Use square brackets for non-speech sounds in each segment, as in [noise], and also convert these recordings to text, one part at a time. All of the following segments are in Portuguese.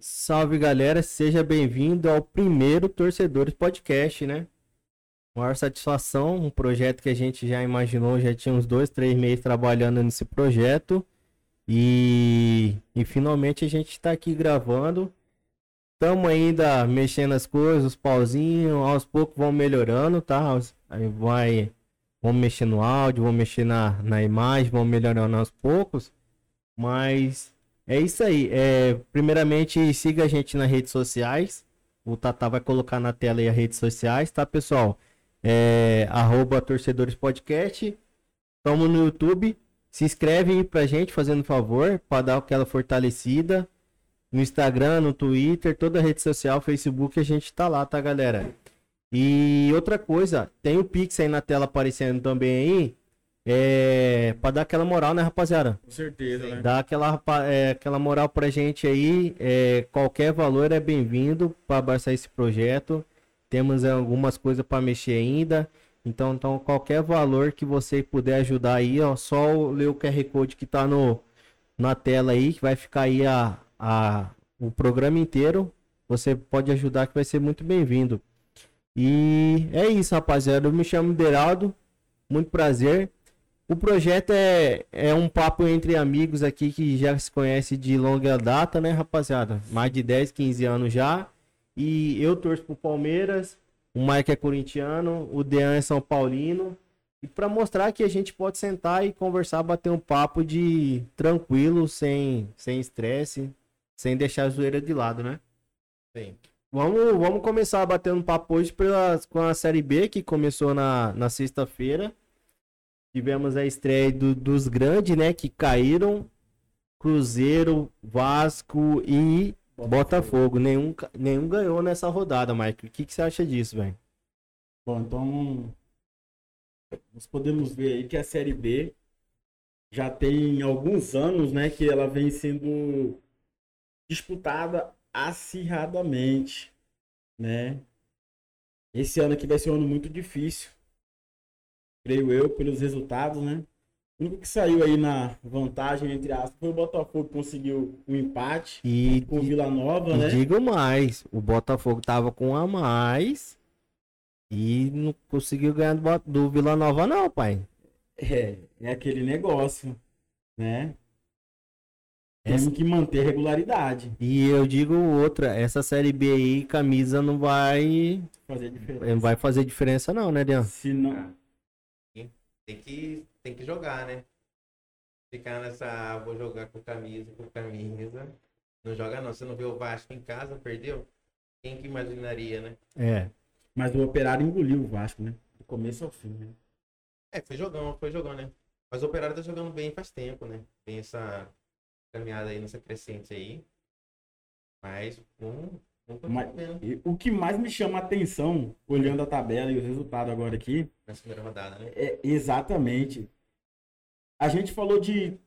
Salve galera, seja bem-vindo ao primeiro Torcedores Podcast, né? Maior satisfação, um projeto que a gente já imaginou, já tinha uns dois, três meses trabalhando nesse projeto e, e finalmente a gente está aqui gravando. Estamos ainda mexendo as coisas, os pauzinhos, aos poucos vão melhorando, tá? Aí vai, vamos mexer no áudio, vamos mexer na, na imagem, vamos melhorando aos poucos, mas é isso aí. É, primeiramente, siga a gente nas redes sociais. O Tata vai colocar na tela aí as redes sociais, tá, pessoal? É, arroba Torcedores Podcast. Estamos no YouTube. Se inscreve aí pra gente, fazendo favor, para dar aquela fortalecida. No Instagram, no Twitter, toda rede social, Facebook, a gente tá lá, tá, galera? E outra coisa, tem o Pix aí na tela aparecendo também aí. É, pra dar aquela moral, né, rapaziada? Com certeza, né? Dá aquela, é, aquela moral pra gente aí. É, qualquer valor é bem-vindo para abraçar esse projeto. Temos algumas coisas para mexer ainda. Então, então, qualquer valor que você puder ajudar aí, ó, só ler o QR Code que tá no, na tela aí, que vai ficar aí a, a, o programa inteiro. Você pode ajudar que vai ser muito bem-vindo. E é isso, rapaziada. Eu me chamo Deraldo. Muito prazer. O projeto é, é um papo entre amigos aqui que já se conhece de longa data, né, rapaziada? Mais de 10, 15 anos já. E eu torço pro Palmeiras, o Mike é corintiano, o Dean é São Paulino. E para mostrar que a gente pode sentar e conversar, bater um papo de tranquilo, sem sem estresse, sem deixar a zoeira de lado, né? Sim. Vamos, vamos começar batendo um papo hoje pela, com a Série B, que começou na, na sexta-feira. Tivemos a estreia do, dos grandes, né? Que caíram. Cruzeiro, Vasco e Botafogo. Botafogo. Nenhum, nenhum ganhou nessa rodada, Mike. O que, que você acha disso, velho? Bom, então. Nós podemos ver aí que a Série B já tem alguns anos, né? Que ela vem sendo disputada acirradamente, né? Esse ano aqui vai ser um ano muito difícil creio eu, pelos resultados, né? O único que saiu aí na vantagem, entre aspas, foi o Botafogo que conseguiu o um empate e, com o Vila Nova, né? digo mais, o Botafogo tava com a mais e não conseguiu ganhar do, do Vila Nova não, pai. É, é aquele negócio, né? Temos que manter regularidade. E eu digo outra, essa série B aí, camisa não vai fazer diferença. Não vai fazer diferença não, né, Dean? Se não, tem que, tem que jogar, né? Ficar nessa, ah, vou jogar com camisa, com camisa. Não joga não. Você não vê o Vasco em casa, perdeu? Quem que imaginaria, né? É. Mas o Operário engoliu o Vasco, né? Do começo ao fim, né? É, foi jogão, foi jogão, né? Mas o Operário tá jogando bem faz tempo, né? Tem essa caminhada aí, nessa crescente aí. Mas um, mas, o que mais me chama a atenção, olhando a tabela e o resultado agora aqui. Na primeira rodada, né? É, exatamente. A gente falou de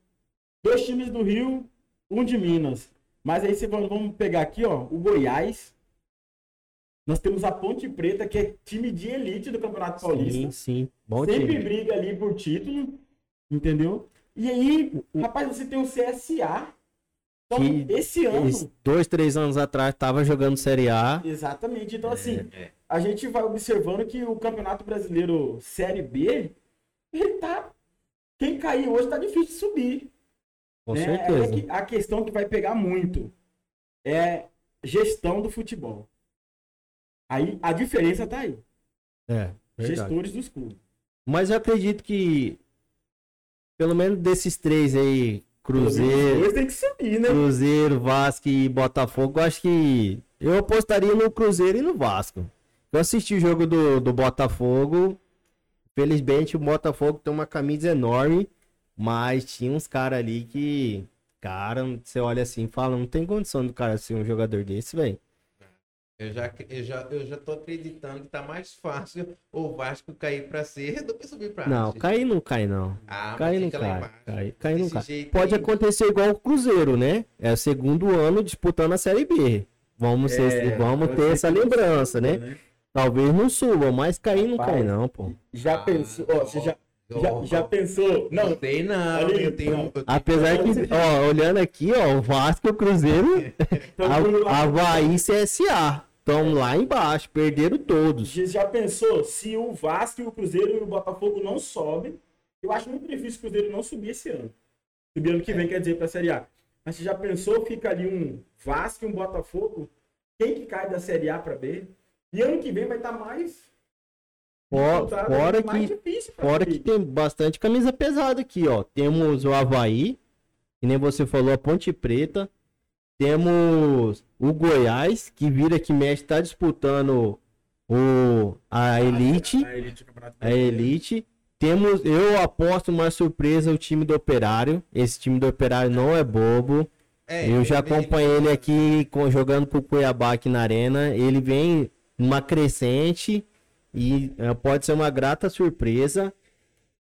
dois times do Rio, um de Minas. Mas aí você vamos pegar aqui, ó, o Goiás. Nós temos a Ponte Preta, que é time de elite do Campeonato Paulista. Sim, sim. Bom Sempre time. briga ali por título, entendeu? E aí, rapaz, você tem o CSA, então, que esse ano. Dois, três anos atrás estava jogando Série A. Exatamente. Então, assim, é. a gente vai observando que o Campeonato Brasileiro Série B, ele tá. Quem cair hoje tá difícil de subir. Com né? certeza. É que a questão que vai pegar muito é gestão do futebol. Aí a diferença tá aí. É. Verdade. Gestores dos clubes. Mas eu acredito que pelo menos desses três aí Cruzeiro. tem que subir, né? Cruzeiro, Vasco e Botafogo. Acho que eu apostaria no Cruzeiro e no Vasco. Eu assisti o jogo do, do Botafogo. Felizmente o Botafogo tem uma camisa enorme. Mas tinha uns caras ali que. Cara, você olha assim e fala, não tem condição do cara ser um jogador desse, velho. Eu já, eu, já, eu já tô acreditando que tá mais fácil o Vasco cair pra C do que subir pra Não, cair não cai, não. Ah, cair não cai. Cair, cair não cai. Pode aí... acontecer igual o Cruzeiro, né? É o segundo ano disputando a Série B. Vamos, é, ser, vamos ter essa lembrança, né? né? Talvez não suba, mas cair não cai, não, pô. Já ah, pensou, ó, você já, Já, já pensou? Não, Não Ali, eu tenho... não. eu tenho- Apesar que, ó, olhando aqui, ó, o Vasco e o Cruzeiro, [laughs] a- Havaí e CSA. Estão lá embaixo, perderam todos. Já- Já pensou se o Vasco, e o Cruzeiro e o Botafogo não sobem? Eu acho muito difícil o Cruzeiro não subir esse ano. Subir ano que vem, quer dizer, pra Série A. Mas você já pensou, fica ali um Vasco e um Botafogo? Quem que cai da Série A pra B? E ano que vem vai estar mais. Fora, disputado, fora mais que, difícil fora que tem bastante camisa pesada aqui, ó. Temos o Havaí, que nem você falou, a Ponte Preta. Temos o Goiás, que vira que mexe, tá disputando o, a Elite. A Elite, a. Elite. Temos, eu aposto uma surpresa o time do Operário. Esse time do Operário não é bobo. É, eu já ele- acompanhei ele aqui com- jogando com o Cuiabá aqui na arena. Ele vem numa crescente e eh, pode ser uma grata surpresa.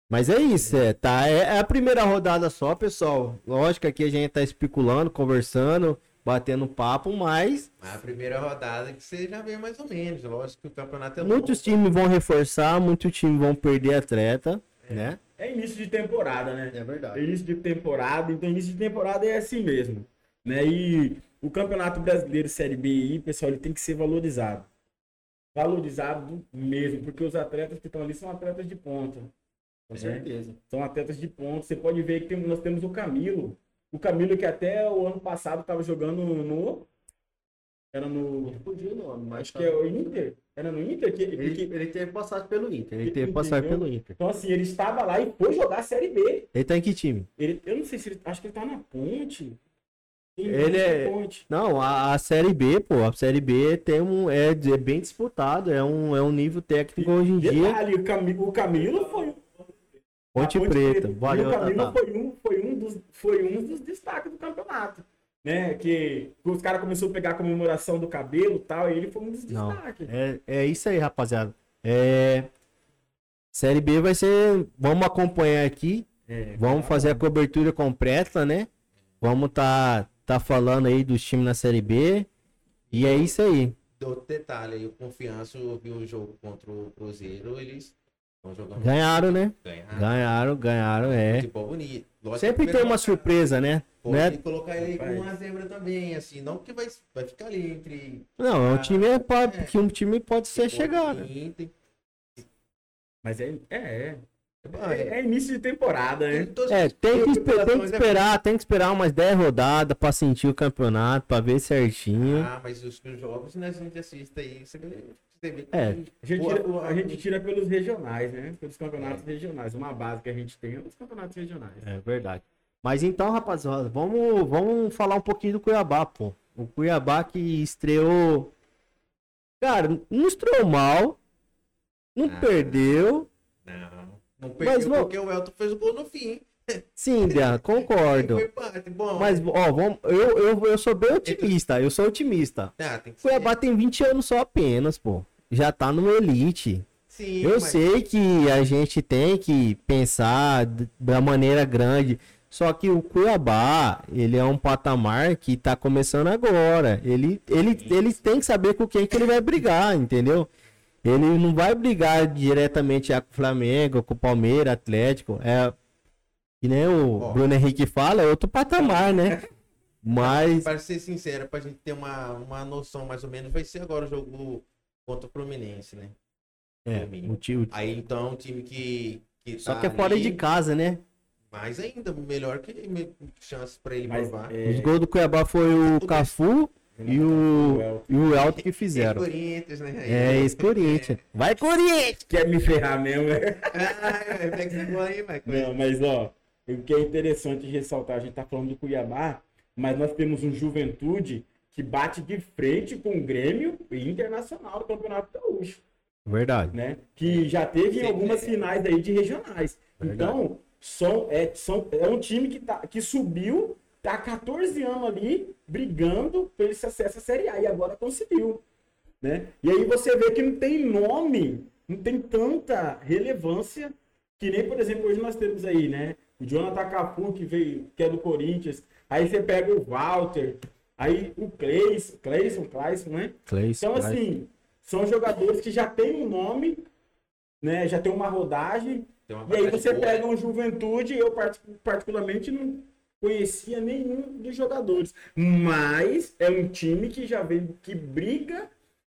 Mas é isso, é, tá? É, é a primeira rodada só, pessoal. Lógico que aqui a gente tá especulando, conversando, batendo papo, mas a primeira rodada que você já vê mais ou menos. Lógico que o campeonato é muitos novo. times vão reforçar, muitos times vão perder atleta, né? É início de temporada, né? É verdade. início de temporada, então início de temporada é assim mesmo, né? E o Campeonato Brasileiro Série B aí, pessoal, ele tem que ser valorizado. Valorizado mesmo, porque os atletas que estão ali são atletas de ponta. Com É. certeza. São atletas de ponta. Você pode ver que tem- nós temos o Camilo. O Camilo que até o ano passado estava jogando no. Era no. Podia o nome, Acho que é o Inter. Era no Inter que, Ele, que- ele teve passagem pelo Inter. Ele teve passagem pelo Inter. Então, assim, ele estava lá e foi jogar a Série B. Ele tá em que time? Ele, eu não sei se ele. Acho que ele tá na ponte. Ele é- Ponte. Não, a, a Série B, pô, a Série B tem um, é, é bem disputado, é um, é um nível técnico hoje em dia. Detalhe, o, Camilo, o Camilo foi. Ponte a Preta, E valeu, o Camilo Tatá. foi um, foi, um dos, foi um dos destaques do campeonato. Né? Que os caras começaram a pegar a comemoração do cabelo e tal, e ele foi um dos Não, destaques. é, é isso aí, rapaziada. É, Série B vai ser, vamos acompanhar aqui, É, vamos fazer a cobertura completa, né? Vamos tá, tá falando aí dos times na Série B, e é isso aí. Outro detalhe aí, o Confiança viu o jogo contra o Cruzeiro, eles. Ganharam, né? Ganharam. Ganharam, ganharam, é. Lógico Sempre que tem uma surpresa, né? Pô, né? Tem que colocar ele aí com uma zebra também, assim, não porque vai, vai ficar ali entre. Não, é um Ah, time é, pode, é. que um time pode ser chegar, e né? Mas é, é, é. É, é início de temporada, né? É, tem que, esper- tem que preocupações é- esperar, tem que esperar umas 10 rodadas pra sentir o campeonato, pra ver certinho. Ah, mas os, os jogos, né, a gente assiste aí, você vê, você vê que É. A gente, tira, a gente tira pelos regionais, né? Pelos campeonatos regionais. Uma base que a gente tem é os campeonatos regionais. É verdade. Mas então, rapaziada, vamos, vamos falar um pouquinho do Cuiabá, pô. O Cuiabá que estreou. Cara, não estreou mal. Não Ah. perdeu. Não, não Mas, perdeu vamos- porque o Elton fez o gol no fim. Sim, Dean, [laughs] concordo. Bom. Mas, ó, vamos, eu, eu, eu sou bem otimista. Eu sou otimista. Ah, tem Cuiabá tem 20 anos só apenas, pô. Já tá no Elite. Sim, Eu mas- sei que a gente tem que pensar da maneira grande. Só que o Cuiabá, ele é um patamar que tá começando agora. Ele, ele, ele tem que saber com quem que ele vai brigar, entendeu? Ele não vai brigar diretamente com o Flamengo, com o Palmeiras, Atlético. É, que nem o Ó. Bruno Henrique fala, é outro patamar, né? [laughs] Mas, Para ser sincero, pra gente ter uma, uma noção mais ou menos, vai ser agora o jogo contra o Fluminense, né? é, o tio, Aí então, um time que. que só tá que é fora ali, de casa, né? Mais ainda, melhor que me- chance pra ele Mas, provar. é, Os gols do Cuiabá foi o Cafu e o, e o Elton que fizeram. Corinthians, né? É isso, Corinthians. Vai, Corinthians! Quer me ferrar mesmo, né? Ah, pega esse gol aí, vai. Não, mas ó, o que é interessante ressaltar, a gente tá falando do Cuiabá, mas nós temos um Juventude que bate de frente com o Grêmio Internacional do Campeonato Gaúcho, Verdade. né? Que já teve em Sim, algumas é. finais aí de regionais. Verdade. Então, são, é, são, é um time que, tá, que subiu, tá há 14 anos ali brigando por esse acesso à Série A e agora conseguiu. Né? E aí você vê que não tem nome, não tem tanta relevância que nem, por exemplo, hoje nós temos aí, né? O Jonathan Cafu, que veio, que é do Corinthians. Aí você pega o Walter, aí o Cleison, Cleison, Cleison, né? Cleison, Então, assim, são jogadores que já têm um nome, né? Já tem uma rodagem Tem uma E aí você boa. pega um Juventude, eu partic- particularmente não conhecia nenhum dos jogadores. Mas é um time que já vem, que briga,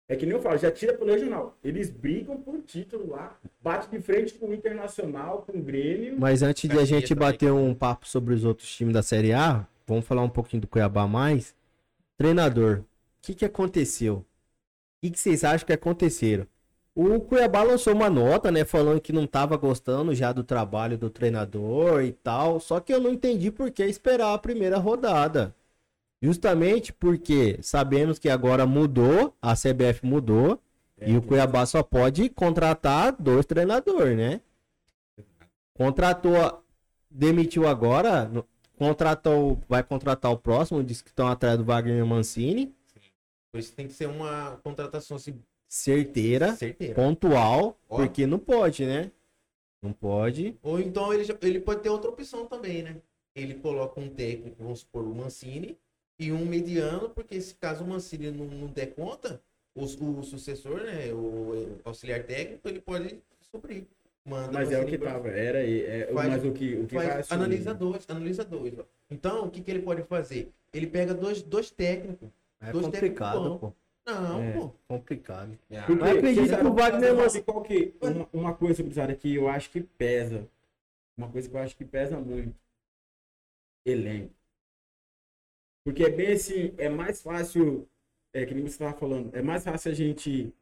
é que nem eu falo, já tira pelo regional. Eles brigam por título lá, bate de frente com o Internacional, com o Grêmio. Mas antes de a gente bater um papo sobre os outros times da Série A, vamos falar um pouquinho do Cuiabá mais. Treinador, o que, que aconteceu? O que, que vocês acham que aconteceram? O Cuiabá lançou uma nota, né, falando que não estava gostando já do trabalho do treinador e tal, só que eu não entendi por que esperar a primeira rodada. Justamente porque sabemos que agora mudou, a CBF mudou, É, e o Cuiabá só pode contratar dois treinadores, né? Contratou, demitiu agora, contratou, vai contratar o próximo, diz que estão atrás do Wagner Mancini. Por isso tem que ser uma contratação assim, Certeira, certeira. pontual, Ó. porque não pode, né? Não pode. Ou então ele, ele pode ter outra opção também, né? Ele coloca um técnico, vamos supor, o Mancini, e um mediano, porque se caso o Mancini não, não der conta, o, o sucessor, né? O, auxiliar técnico, ele pode suprir. Manda Mas é o que tava, era aí. É, Faz- mas o que, o que vai faz, assumir? analisa dois, analisa dois. ó. Então, o que, que ele pode fazer? Ele pega dois, dois técnicos. É Dois complicado, técnicos pô. Não, É. pô. Complicado. Porque, Mas acredito você que o Wagner Mancini- qual que uma, uma coisa, gurizada, que eu acho que pesa. Uma coisa que eu acho que pesa muito. Elenco. Porque é bem assim, é mais fácil, é que nem você estava falando, é mais fácil a gente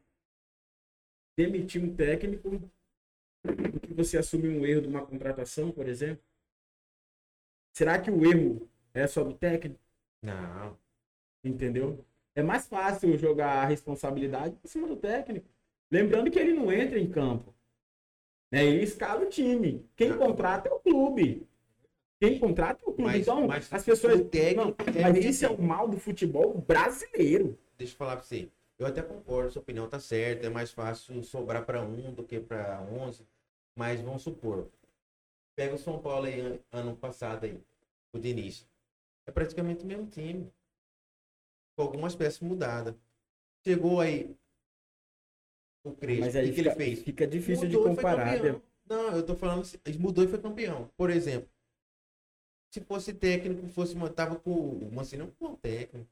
demitir um técnico do que você assumir um erro de uma contratação, por exemplo. Será que o erro é só do técnico? Não. Entendeu? É mais fácil jogar a responsabilidade em cima do técnico. Lembrando que ele não entra em campo. Né? Ele escala o time. Quem contrata é o clube. Quem contrata é o clube. Mas- então, mas as pessoas. o técnico Não, é mas isso é o mal do futebol brasileiro. Deixa eu falar pra você. Eu até concordo, sua opinião tá certa. É mais fácil sobrar pra um do que pra 11. Mas vamos supor. Pega o São Paulo aí, an- ano passado aí. O Diniz. É praticamente o mesmo time. Com algumas peças mudadas. Chegou aí. O Crespo. Mas O aí que, que fica, ele fez? fica difícil Mudou de comparar. né? Não, eu tô falando assim, ele mudou e foi campeão. Por exemplo, se fosse técnico, fosse tava com o Mancini, é um bom técnico.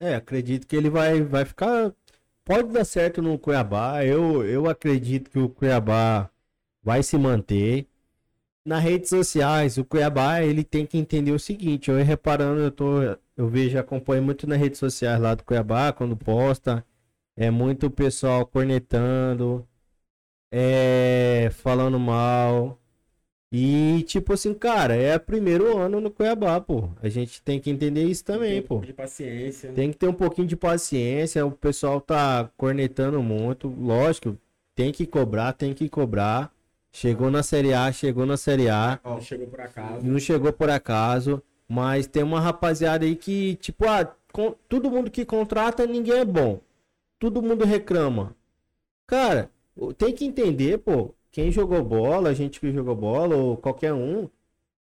É, acredito que ele vai, vai ficar. Pode dar certo no Cuiabá. Eu, eu acredito que o Cuiabá vai se manter. Nas redes sociais, o Cuiabá ele tem que entender o seguinte. Eu reparando, eu tô, eu vejo, acompanho muito nas redes sociais lá do Cuiabá quando posta. É muito pessoal cornetando, é, falando mal. E tipo assim, cara, é o primeiro ano no Cuiabá, pô. A gente tem que entender isso também, Tem um pô. De paciência. Tem que ter um pouquinho de paciência. O pessoal tá cornetando muito. Lógico, tem que cobrar, tem que cobrar. Chegou na Série A, chegou na Série A. Não chegou por acaso. Não chegou por acaso. Mas tem uma rapaziada aí que, tipo, ah, com- todo mundo que contrata, ninguém é bom. Todo mundo reclama. Cara, tem que entender, pô. Quem jogou bola, a gente que jogou bola, ou qualquer um.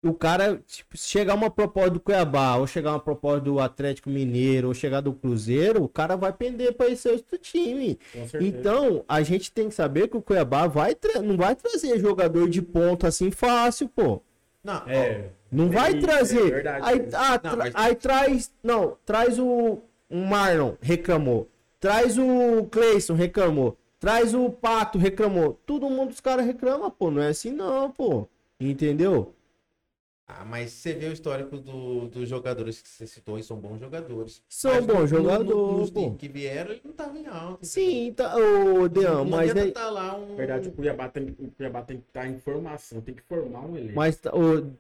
O cara, tipo, se chegar uma proposta do Cuiabá, ou chegar uma proposta do Atlético Mineiro, ou chegar do Cruzeiro, o cara vai pender para esse outro time. Então, a gente tem que saber que o Cuiabá vai não vai trazer jogador de ponta assim fácil, pô. Não, ó, É. Não vai Isso, trazer. é verdade. aí, ah, Não, tra- mas- aí traz. Não, traz o, o Marlon, reclamou. Traz o Cleison, reclamou. Traz o Pato, reclamou. Todo mundo os caras reclamam, pô. Não é assim não, pô. Entendeu? Ah, mas você vê o histórico do- dos jogadores que você citou e são bons jogadores. São bons no- no- jogadores, pô. que vieram, ele não tava em alta. Sim, tá, ô, Dean, não mas aí. tá lá um... Na verdade, o Cuiabá tem, o Cuiabá tem que estar em formação, tem que formar um elenco. Mas,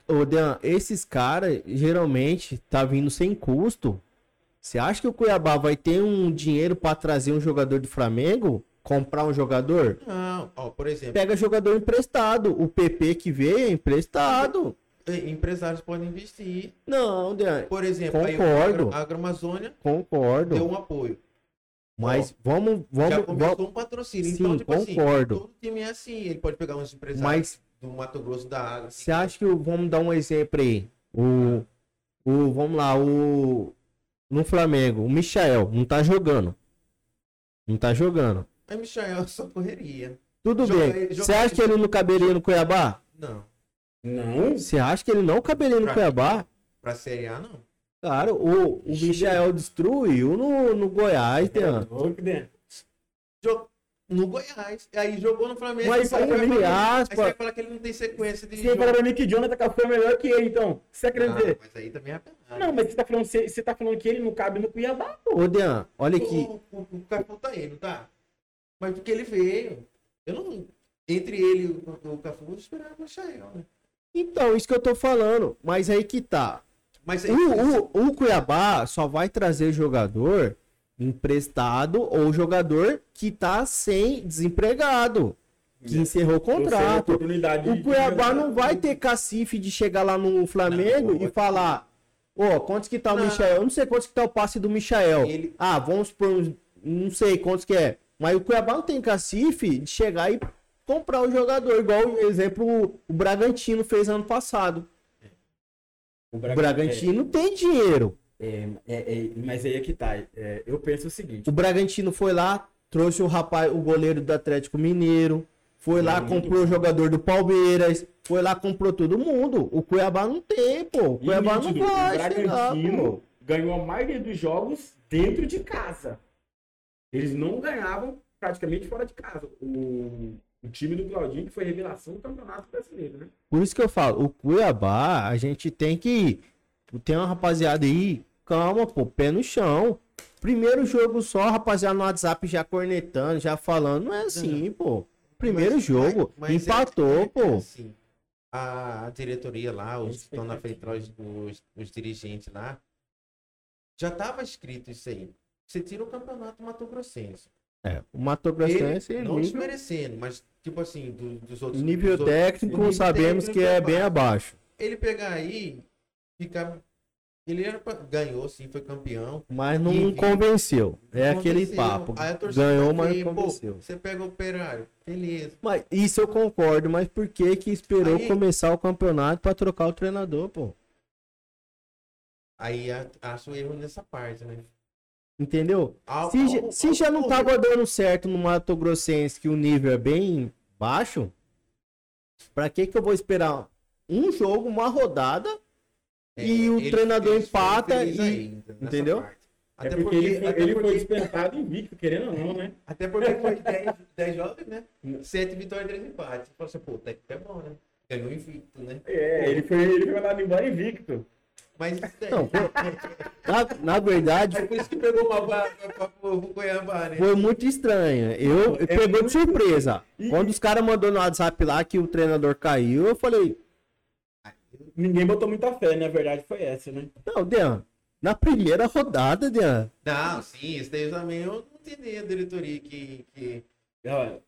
ô, ô Dean, esses caras geralmente tá vindo sem custo. Você acha que o Cuiabá vai ter um dinheiro pra trazer um jogador do Flamengo? Comprar um jogador? Não, ó, por exemplo, Pega jogador emprestado. O PP que veio é emprestado. Empresários podem investir. Não, Dean, Por exemplo, Concordo. A Agroamazônia concordo. deu um apoio. Mas vamos, Já vamos, começou vamos. um patrocínio. Sim, então, tipo concordo. assim, todo time é assim. Ele pode pegar uns empresários Mas do Mato Grosso da Água. você acha que vamos dar um exemplo aí? O, o vamos lá, o no Flamengo, o Michael não tá jogando. Não tá jogando. Aí, Michael, só correria. Tudo Joga- bem. Você acha que ele não caberia no Cuiabá? Não. Não? Você acha que ele não caberia no Pra- Cuiabá? Pra Série A, não. Cara, o, o Michael destruiu no, no Goiás, Dean. Né? Jogou no Goiás. Aí jogou no Flamengo. Mas aí, entre aspas- aí você vai falar que ele não tem sequência de Você vai falar jogo. pra mim que Jonathan Cafu é melhor que ele, então. Você quer Ah, mas aí também é apelado. Não, mas você tá, falando, você, você tá falando que ele não cabe no Cuiabá, pô. Ô, Dean, olha aqui. O, o, o Cafu tá aí, não tá? Mas porque ele veio. Eu não. Entre ele e o, o Cafu, eu esperava o Michael, né? Então, isso que eu tô falando. Mas aí que tá. Mas aí, O, o, o Cuiabá só vai trazer jogador emprestado ou jogador que tá sem desempregado. Que encerrou o contrato. O de- Cuiabá não vai ter cacife de chegar lá no Flamengo Não, e falar: Ô, quantos que tá o. Michael? Eu não sei quantos que tá o passe do Michael. Ele- Ah, vamos por uns. Não sei quantos que é. Mas o Cuiabá não tem cacife de chegar e comprar o jogador, igual o exemplo o Bragantino fez ano passado. O O Bragantino tem dinheiro. É, é, é, mas aí é que tá. É, eu penso o seguinte. O Bragantino foi lá, trouxe o rapaz, o goleiro do Atlético Mineiro, foi lá, comprou o jogador do Palmeiras, foi lá, comprou todo mundo. O Cuiabá não tem, pô. O E Cuiabá não nítido, vai o Bragantino pô. ganhou a maioria dos jogos dentro de casa. Eles não ganhavam praticamente fora de casa. O, o time do Claudinho que foi revelação do Campeonato Brasileiro, né? Por isso que eu falo, o Cuiabá, a gente tem que. Tem uma rapaziada aí, calma, pô, pé no chão. Primeiro jogo só, rapaziada no WhatsApp já cornetando, já falando. Não é assim, pô. Primeiro Mas- jogo, mas- mas empatou, é- é pô. assim, a, a diretoria lá, os que estão na frente os, os, os dirigentes lá, já tava escrito isso aí. Você tira o campeonato Mato Grossense. É, o Mato Grossense, Ele, não nível, desmerecendo, mas tipo assim, do- dos outros. nível dos outros- técnico, nível sabemos que técnico é bem abaixo. Ele pegar aí, ficar. Ele era pra- ganhou, sim, foi campeão. Mas não Enfim. convenceu. É aquele Aconteceu. papo. Aí a torcida Ganhou, mas não pô, convenceu. Você pega o operário, beleza. Mas isso eu concordo, mas por que que esperou Aí- começar o campeonato pra trocar o treinador, pô? Aí acho erro nessa parte, né? Entendeu? Ao- Se, ao- já- se ao- já não ao- tava dando certo no Mato Grossense, que o nível é bem baixo, pra que que eu vou esperar um jogo, uma rodada? e o ele- treinador ele empata e- ainda, entendeu? parte. É Até porque, ele, foi, até ele foi porque- dispensado invicto, querendo ou não, né? [laughs] Até porque foi 10 jogos, né? 7 vitórias e 3 empates. Você falou assim, pô, o técnico é bom, né? Ganhou invicto, né? É, ele foi, ele foi mandado embora invicto. Mas. Não, Na, na verdade, É por isso que pegou uma vaga Cuiabá, né? foi muito estranho. Eu É pegou de muito- surpresa. E- Quando os caras mandou no WhatsApp lá que o treinador caiu, eu falei, Ninguém botou muita fé, né? A verdade foi essa, né? não, Dean, na primeira rodada, Dean. Não, sim, isso daí também eu não entendi a diretoria que. que,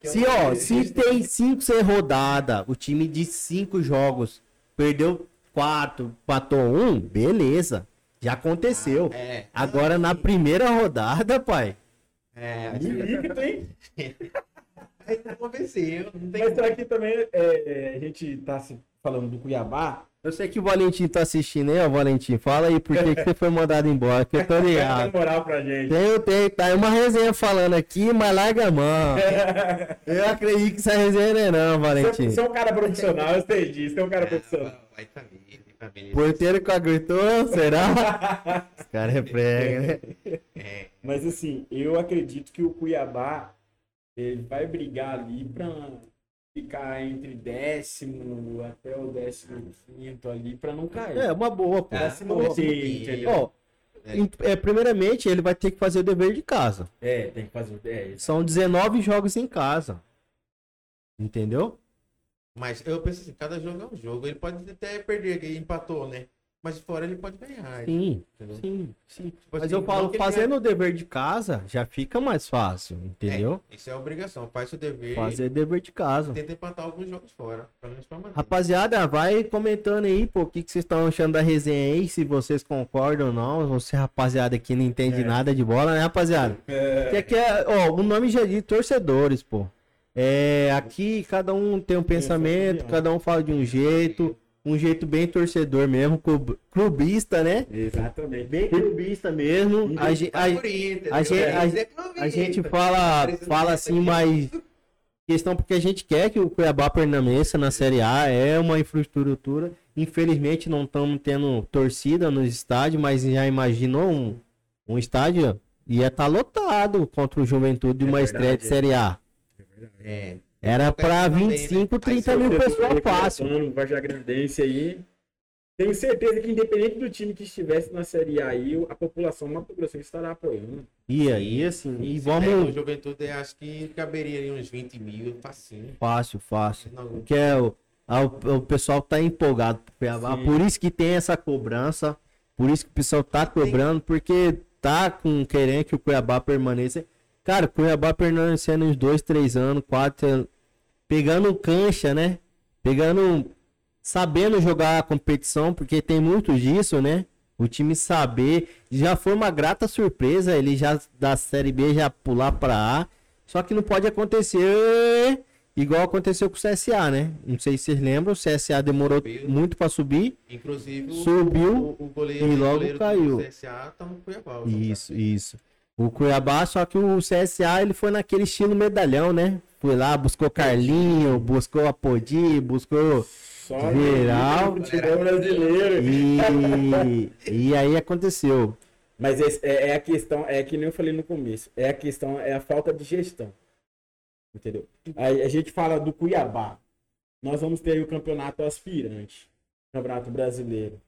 Se, ó, se tem 5, 6 rodadas, o time de 5 jogos perdeu 4, empatou 1, um, beleza. Já aconteceu. É. Agora na primeira rodada, pai. É, invicto, hein? [laughs] não não tem Mas será que também é, a gente tá se falando do Cuiabá? Eu sei que o Valentim tá assistindo aí, ó, Valentim. Fala aí por que, que você foi mandado embora, que eu tô Vai ligado. moral pra gente. Tem, tem, tá aí uma resenha falando aqui, mas larga a mão. [laughs] Eu acredito que essa resenha não é não, Valentim. Você é um cara profissional, eu sei disso. Você é um cara profissional. Vai família, família. Porteiro que gritou, será? [laughs] Os caras é prega, né? É, Mas assim, eu acredito que o Cuiabá ele vai brigar ali pra ficar entre décimo até o décimo quinto ali pra não cair. É, uma boa, pô. Se boa. manter, entendeu? Ó, em- é, primeiramente, ele vai ter que fazer o dever de casa. É, tem que fazer. É. São 19 jogos em casa. Entendeu? Mas eu penso assim, cada jogo é um jogo. Ele pode até perder, que empatou, né? Mas fora ele pode ganhar. Sim, entendeu? sim, sim. Tipo Mas assim, eu falo, que ele fazendo o dever de casa, já fica mais fácil, entendeu? É, isso é obrigação. Faz o dever Fazer o dever de casa. tenta empatar alguns jogos fora. Pelo menos pra manter. Rapaziada, vai comentando aí, pô, o que, que vocês estão achando da resenha aí, se vocês concordam ou não. Você, rapaziada, aqui não entende É. nada de bola, né, rapaziada? [laughs] Que aqui é, ó, o nome já diz torcedores, pô. É, aqui cada um tem um pensamento, cada um fala de um jeito, um jeito bem torcedor mesmo, club- clubista, né? Exatamente. Bem clubista mesmo. A, a, a entendeu? gente- a- Mas é a gente fala, fala de assim, mas Questão porque a gente quer que o Cuiabá permaneça na Série A, é uma infraestrutura. Infelizmente não estamos tendo torcida no estádio, mas já imaginou um, um estádio? Ia estar lotado contra o Juventude de É uma verdade, estreia de é. Série A. É. Era para Também, né? 25, 30 Aí mil pessoas fácil. comentando, Vajagrandense aí. Tenho certeza que independente do time que estivesse na Série A aí, a população Mato Grosso estará apoiando. E aí, assim, e pega vamos. o Juventude, acho que caberia ali uns 20 mil, facinho. Fácil, fácil. Porque é o, a- o, pessoal tá empolgado pro Cuiabá. Sim. Por isso que tem essa cobrança. Por isso que o pessoal tá cobrando, porque tá com querendo que o Cuiabá permaneça. Cara, Cuiabá permanecendo uns dois, três anos, quatro anos, pegando cancha, né? Pegando. Sabendo jogar a competição, porque tem muito disso, né? O time saber. Já foi uma grata surpresa ele já da Série B já pular pra A. Só que não pode acontecer igual aconteceu com o CSA, né? Não sei se vocês lembram, o CSA demorou Subiu. muito pra subir. Inclusive, Subiu o, o goleiro, e o logo goleiro caiu. do CSA tá no Cuiabá. o Isso, isso. O Cuiabá, só que o CSA ele foi naquele estilo medalhão, né? Foi lá, buscou Carlinho, buscou Apodi, buscou Só Geral. brasileiro. e e aí aconteceu. Mas esse- é, é a questão, é que nem eu falei no começo, é a questão, é a falta de gestão. Entendeu? Aí a gente fala do Cuiabá. Nós vamos ter aí o campeonato aspirante, campeonato brasileiro.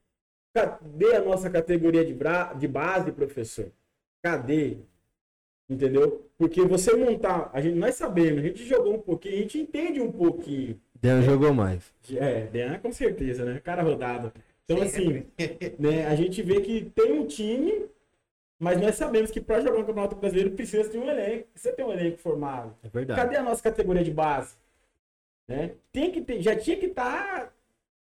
Cadê a nossa categoria de, bra- de base, professor? Cadê? Entendeu? Porque você montar, a gente, nós sabemos, a gente jogou um pouquinho, a gente entende um pouquinho. Deus jogou mais. É, Dean com certeza, né? Cara rodado. Então, assim, né, a gente vê que tem um time, mas nós sabemos que para jogar um campeonato brasileiro precisa de um elenco, precisa ter um elenco formado. É verdade. Cadê a nossa categoria de base? Né? Tem que ter, já tinha que estar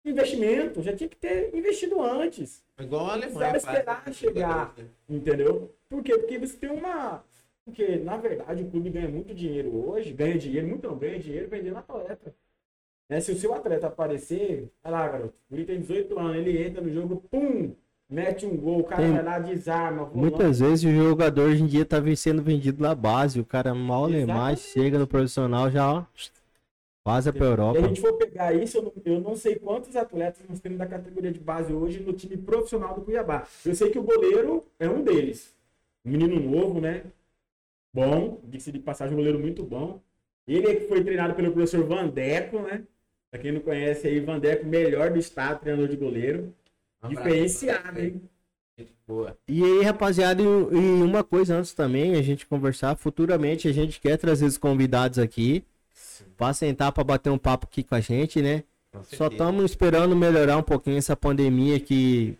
investimento, já tinha que ter investido antes, Igual a Alemanha. Precisava faz, esperar né? chegar. entendeu? Por quê? Porque você tem uma porque na verdade o clube ganha muito dinheiro hoje, ganha dinheiro, muito não ganha dinheiro vendendo atleta. Né? Se o seu atleta aparecer, olha lá, garoto, Guri tem 18 anos, ele entra no jogo, pum, mete um gol, o cara Tem- vai lá, desarma. Muitas vezes o jogador hoje em dia tá sendo vendido na base. O cara mal nem mais Exatamente. chega no profissional já ó, vaza Se Europa. a gente for pegar isso, eu não, eu não sei quantos atletas nós temos da categoria de base hoje no time profissional do Cuiabá. Eu sei que o goleiro é um deles. Menino novo, né? Bom, disse de passagem, um goleiro muito bom. Ele é que foi treinado pelo professor Vandeco, né? Pra quem não conhece aí, Vandeco, melhor do estado, treinador de goleiro. Um Diferenciado, hein? Boa. E aí, rapaziada, e, e uma coisa antes também, a gente conversar, futuramente a gente quer trazer os convidados aqui pra sentar pra bater um papo aqui com a gente, né? Só estamos esperando melhorar um pouquinho essa pandemia que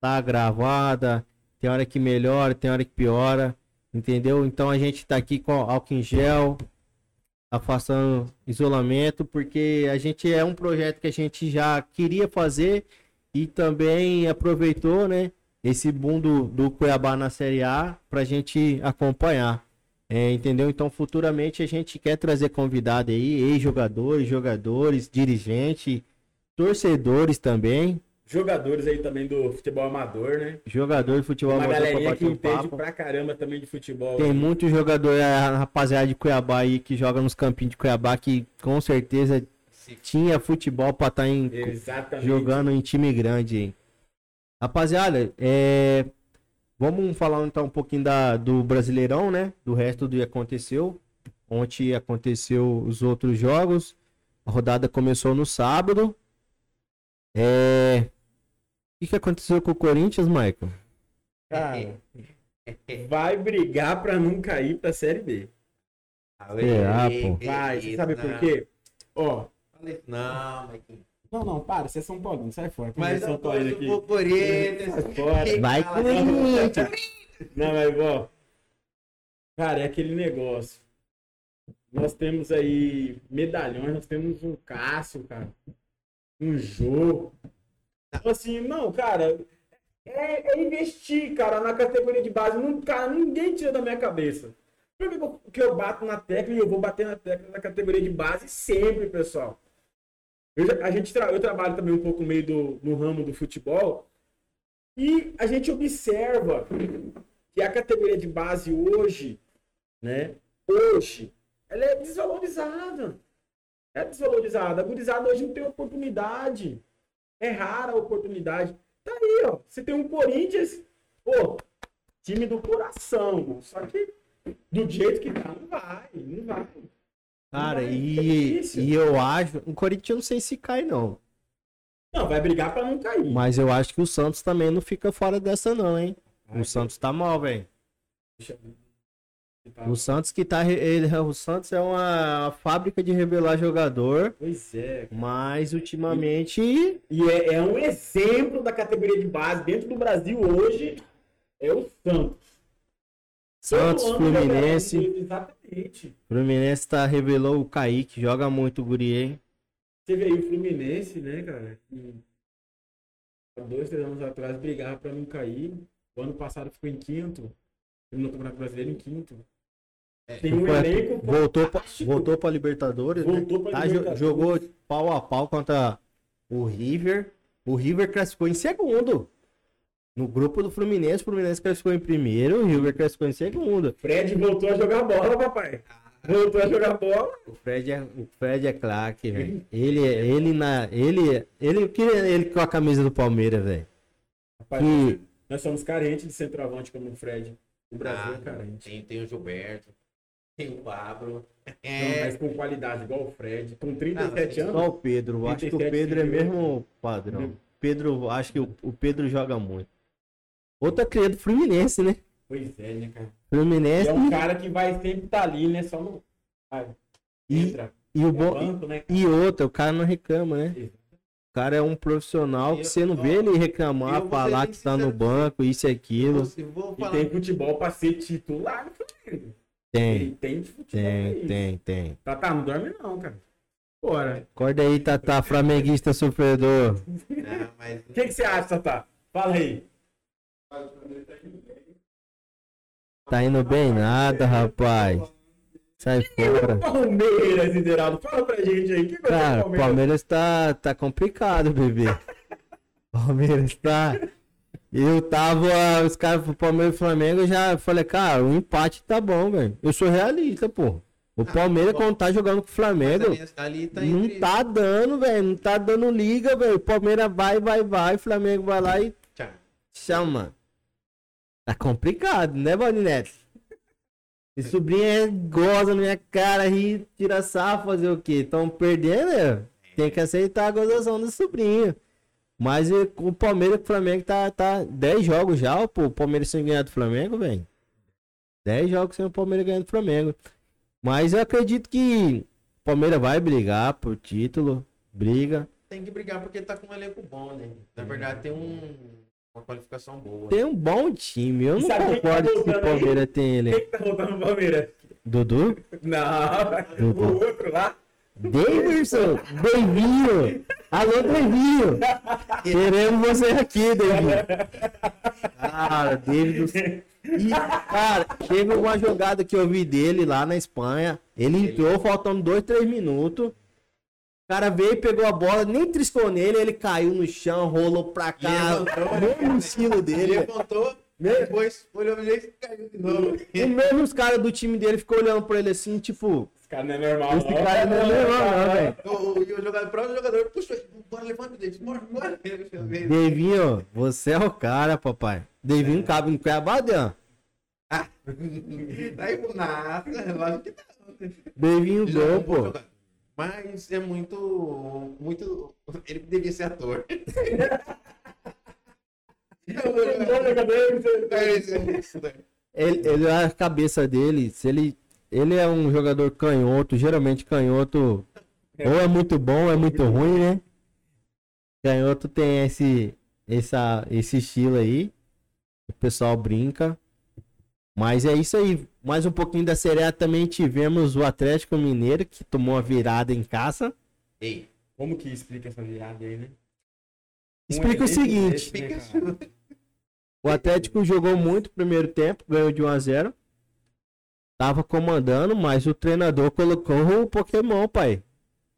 tá gravada, tem hora que melhora, tem hora que piora, entendeu? Então a gente tá aqui com álcool em gel, afastando isolamento, porque a gente é um projeto que a gente já queria fazer e também aproveitou, né? Esse boom do, do Cuiabá na Série A pra gente acompanhar. É, entendeu? Então, futuramente a gente quer trazer convidado aí, ex-jogadores, jogadores, dirigente, torcedores também, Jogadores aí também do futebol amador, né? jogador de futebol Uma amador pra galerinha que entende papo. pra caramba também de futebol. Tem muito jogador, a rapaziada de Cuiabá aí que joga nos campinhos de Cuiabá que com certeza Se- tinha futebol pra estar em, Exatamente. jogando em time grande. hein? Rapaziada, é... vamos falar então um pouquinho da, do Brasileirão, né? Do resto do que aconteceu. Ontem aconteceu os outros jogos. A rodada começou no sábado. É... O que, que aconteceu com o Corinthians, Michael? Cara, [laughs] vai brigar pra não cair pra Série B. Será, pô? Vai, você sabe por não. quê? Ó, Não, Mike. não, não, para, você é São Paulo, sai fora. Mas São eu Paulo torço aqui. pro Corinthians. Sai fora. Vai, Corinthians! Não, mas, ó, cara, é aquele negócio. Nós temos aí medalhões, nós temos um Cássio, cara. Um jogo. Então, assim, não, cara, é, é investir, cara, na categoria de base. Não, cara, ninguém tira da minha cabeça. Por que eu, bato na tecla e eu vou bater na tecla na categoria de base sempre, pessoal? Eu, a gente tra- eu trabalho também um pouco no meio do no ramo do futebol e a gente observa que a categoria de base hoje, né? Hoje, ela é desvalorizada. É desvalorizada. A gurizada hoje não tem oportunidade. É rara a oportunidade. Tá aí, ó. Você tem um Corinthians, pô, time do coração. Só que do jeito que tá, não vai, não vai. Cara, Não vai, é e, difícil. e eu acho. O Corinthians eu não sei se cai, não. Não, vai brigar pra não cair. Mas eu acho que o Santos também não fica fora dessa, não, hein? Ai, O Santos tá mal, velho. deixa eu- Tá. O Santos que tá. Ele, o Santos é uma fábrica de revelar jogador. Pois é. Mas ultimamente. E é, é um exemplo da categoria de base dentro do Brasil hoje. É o Santos. Santos, Fluminense. Exatamente. Fluminense tá, revelou o Kaique, joga muito o Guri, hein? Você aí o Fluminense, né, cara? Há dois, três anos atrás brigava pra não cair. O ano passado ficou em quinto. Terminou o Campeonato Brasileiro em quinto. É, Tem um Foi- elenco voltou, pra, voltou pra Libertadores, né? Voltou pra Tá, Libertadores. jogou pau a pau contra o River. O River classificou em segundo. No grupo do Fluminense, o Fluminense classificou em primeiro, o River classificou em segundo. Fred voltou a jogar bola, papai. Voltou a jogar bola. O Fred é, o Fred é craque, velho. Ele, é- ele na, ele, ele queria ele com a camisa do Palmeiras, velho. Rapaz, Que nós somos carentes de centroavante como o Fred. O Brasil Ah, é carente. tem, tem o Gilberto, tem o Pablo. Não, É, mas com qualidade, igual o Fred. Com 37 Ah, anos. só o Pedro, eu acho que o 37 Pedro é mesmo padrão. Pedro, acho que o, o Pedro joga muito. Outra cria do Fluminense, né? Pois é, né, cara? Fluminense É um cara que vai sempre estar ali, né? Só no. E, entra. e o É bom banco, né? e outra, o cara não reclama, né? O cara é um profissional que Eu- você não ó, vê ele reclamar, eu falar que bem tá no banco, isso e aquilo. eu vou E tem futebol pra ser titular no Flamengo. Tem, Ele tem de futebol. pra tem, isso. tem, tem. Tá, tá, não dorme não, cara. Bora. Acorda aí, Tatá, flamenguista sofredor. Mas... O que, que você acha, Tatá? Fala aí. Tá indo bem nada, rapaz. Sai fora. Palmeiras, Lideraldo. Fala pra gente aí. O que com Cara, Palmeiras? Palmeiras tá, tá complicado, bebê. Palmeiras tá. Eu tava. Os caras pro Palmeiras e Flamengo, eu já falei, cara, o empate tá bom, velho. Eu sou realista, pô. O Palmeiras, bom. quando tá jogando com o Flamengo, ali, ali tá não entre... tá dando, velho. Não tá dando liga, velho. O Palmeiras vai, vai, vai. O Flamengo vai lá e Tchau. chama. Tá complicado, né, Valdinete? E sobrinha goza na minha cara, ri, tira sarro, fazer o quê? Tão perdendo, né? Tem que aceitar a gozação do sobrinho. Mas e, o Palmeiras e o Flamengo tá, tá 10 jogos já, pô. O Palmeiras sem ganhar do Flamengo, velho. 10 jogos sem o Palmeiras ganhando do Flamengo. Mas eu acredito que o Palmeiras vai brigar por título. Briga. Tem que brigar porque tá com um elenco bom, né? Na verdade, tem um... uma qualificação boa. Tem um bom time. Eu não tá concordo que o voltando aí? Palmeiras tem ele. Quem que tá voltando no Palmeiras? Dudu? Não, Dudu. o outro lá. Davidson, Davinho. Alô, Davinho. Queremos você aqui, Davinho. Cara, Davidson. E, cara, teve uma jogada que eu vi dele lá na Espanha. Ele entrou faltando dois, três minutos. O cara veio, pegou a bola, nem triscou nele, ele caiu no chão, rolou pra cá. Mesmo estilo Ele dele. levantou, depois olhou e caiu de novo. E mesmo os caras do time dele ficou olhando pra ele assim, tipo, cara não é normal. esse cara não é normal, não, velho. O, o, jogador, o próprio jogador puxou, bora, levanta o dedo, bora, bora. Devinho, você é o cara, papai. Devinho cabe em Cuiabá, Dan. [laughs] Aí, nada, lógico que não. Devinho é um bom, pô. jogador. Mas é muito, muito, ele devia ser ator. [laughs] É. É é isso. Ele, ele, a cabeça dele, se ele, ele é um jogador canhoto, geralmente canhoto ou é muito bom ou é muito ruim, né? Canhoto tem esse, essa, esse estilo aí. O pessoal brinca. Mas é isso aí. Mais um pouquinho da Série A também tivemos o Atlético Mineiro, que tomou a virada em casa. Ei, Como que explica essa virada aí, né? Explica Um o elenco seguinte. cara? O Atlético jogou muito no primeiro tempo, ganhou de 1 a 0. Tava comandando, mas o treinador colocou o Pokémon, pai.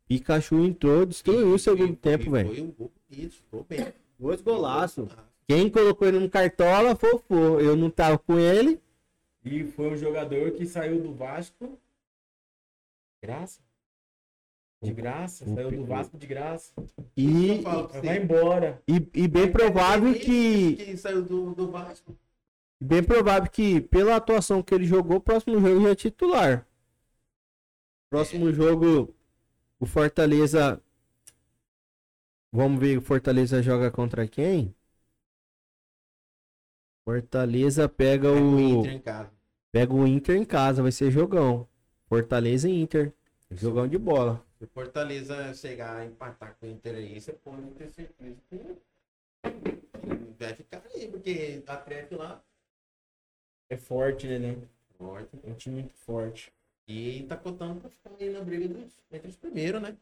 Pikachu entrou, destruiu o segundo E- tempo, e velho. Foi um gol isso, ficou bem. Dois golaços. Quem colocou ele no cartola fofo. Eu não tava com ele. E foi um jogador que saiu do Vasco Graça? De graça? o- Saiu do o- Vasco de graça. E, pra Vai embora. e, e bem provável que. Que saiu do, do Vasco. Bem provável que, pela atuação que ele jogou, o próximo jogo já é titular. Próximo jogo, o Fortaleza. Vamos ver, o Fortaleza joga contra quem? Fortaleza pega Pega o. Inter em casa. Pega o Inter em casa, vai ser jogão. Fortaleza e Inter. Jogão de bola. Se o Fortaleza chegar a empatar com o Inter aí, você pode ter certeza que vai ficar aí, porque a trefe lá É forte, né? né? forte. É um time muito forte. E tá contando pra ficar aí na briga dos, entre os primeiros, né?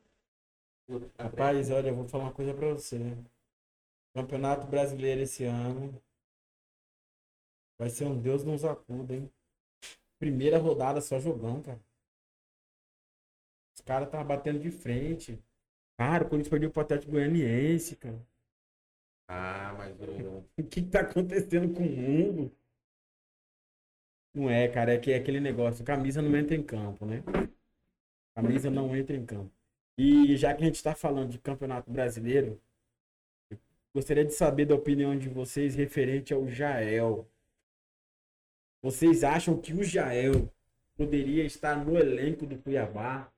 Rapaz, olha, eu vou falar uma coisa pra você. Campeonato Brasileiro esse ano vai ser um Deus nos acuda, hein? Primeira rodada só jogão, cara. Os caras estavam batendo de frente. Cara, o Corinthians perdeu pro Atlético Goianiense, cara. Ah, mas o. [laughs] O que, que tá acontecendo com o mundo? Não é, cara, é que é aquele negócio, camisa não entra em campo, né? Camisa não entra em campo. E já que a gente tá falando de campeonato brasileiro, gostaria de saber da opinião de vocês referente ao Jael. Vocês acham que o Jael poderia estar no elenco do Cuiabá?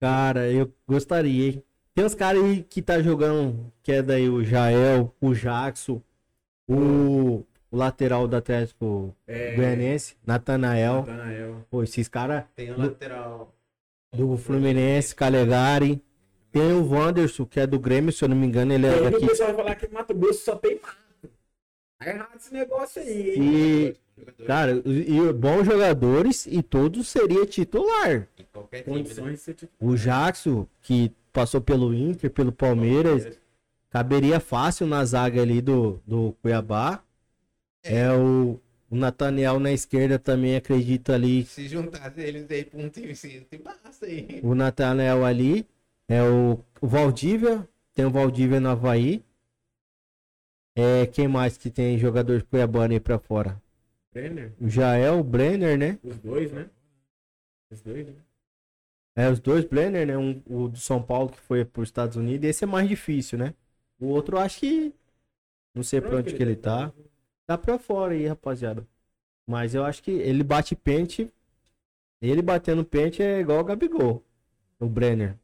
Cara, eu gostaria? Tem uns caras aí que tá jogando, que é daí o Jael, o Jackson, o, o lateral do Atlético É, Goianense, Natanael. Natanael. Pô, esses caras Tem o lateral. do Fluminense, Calegari. Tem o Wanderson, que é do Grêmio, se eu não me engano, ele é o daqui. pessoal vai falar que Mato Grosso só tem mato. Tá errado esse negócio aí. hein? E, jogador cara, e bons jogadores e todos seria titular. em qualquer time. né? O Jackson, que passou pelo Inter, pelo Palmeiras, caberia fácil na zaga ali do, do Cuiabá. É o, o Nathaniel na esquerda também acredito ali. Se juntasse eles aí pra um time, time massa aí. O Nathaniel ali. É o, o Valdívia. Tem o Valdívia no Havaí. É, quem mais que tem jogador de Cuiabá aí pra fora? Brenner? O Jael, o Brenner, né? Os dois, né? Os dois, né? É, os dois Brenner, né? Um, o do São Paulo que foi pros Estados Unidos. Esse é mais difícil, né? O outro eu acho que. Não sei pra onde que ele tá. Tá pra fora aí, rapaziada. Mas eu acho que ele bate pente. Ele batendo pente é igual o Gabigol. O Brenner.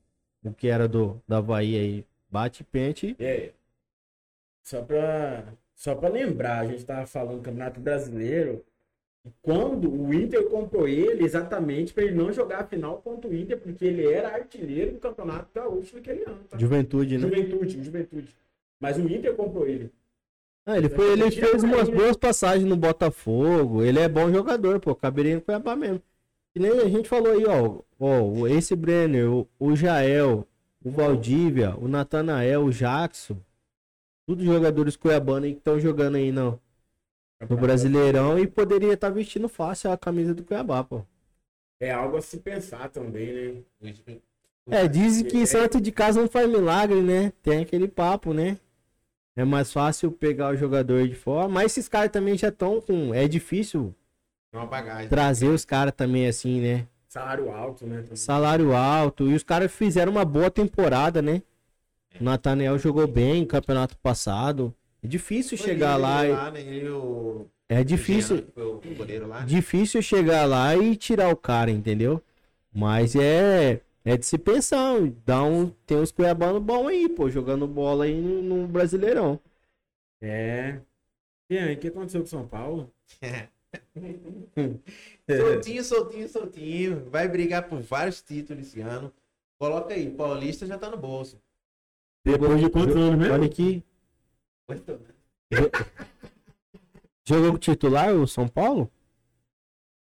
O que era do da Havaí aí. Bate pente. É. Só pra, só pra lembrar, a gente tava falando do Campeonato Brasileiro. Quando o Inter comprou ele, exatamente pra ele não jogar a final contra o Inter, porque ele era artilheiro do Campeonato Gaúcho naquele ano. Tá? Juventude, né? Juventude, Juventude. Mas o Inter comprou ele. Ah, ele, foi, ele fez umas boas passagens no Botafogo. Ele é bom jogador, pô. Caberia no Cuiabá mesmo. Que nem a gente falou aí, ó. ó esse Brenner, o, o Jael, o Valdívia, o Natanael, o Jackson. Tudo jogadores cuiabanos aí que estão jogando aí no, no Brasileirão e poderia estar vestindo fácil a camisa do Cuiabá, pô. É algo a se pensar também, né? É, dizem que É. santo de casa não faz milagre, né? Tem aquele papo, né? É mais fácil pegar o jogador de fora, mas esses caras também já estão com. É difícil Uma bagagem. trazer os caras também assim, né? Salário alto, né? também. Salário alto. E os caras fizeram uma boa temporada, né? O Nathaniel jogou bem no campeonato passado. É difícil Foi chegar ele lá. e- lá, né? Ele o- É o difícil, o goleiro lá. difícil chegar lá e tirar o cara, entendeu? Mas é. É de se pensar. Dá um, tem uns cuiabanos bons aí, pô, jogando bola aí no, no Brasileirão. É. E aí, o que aconteceu com São Paulo? [laughs] Soltinho, soltinho, soltinho. Vai brigar por vários títulos esse ano. Coloca aí, Paulista já tá no bolso. Depois de quantos anos mesmo? Olha aqui. Jogou com titular o São Paulo?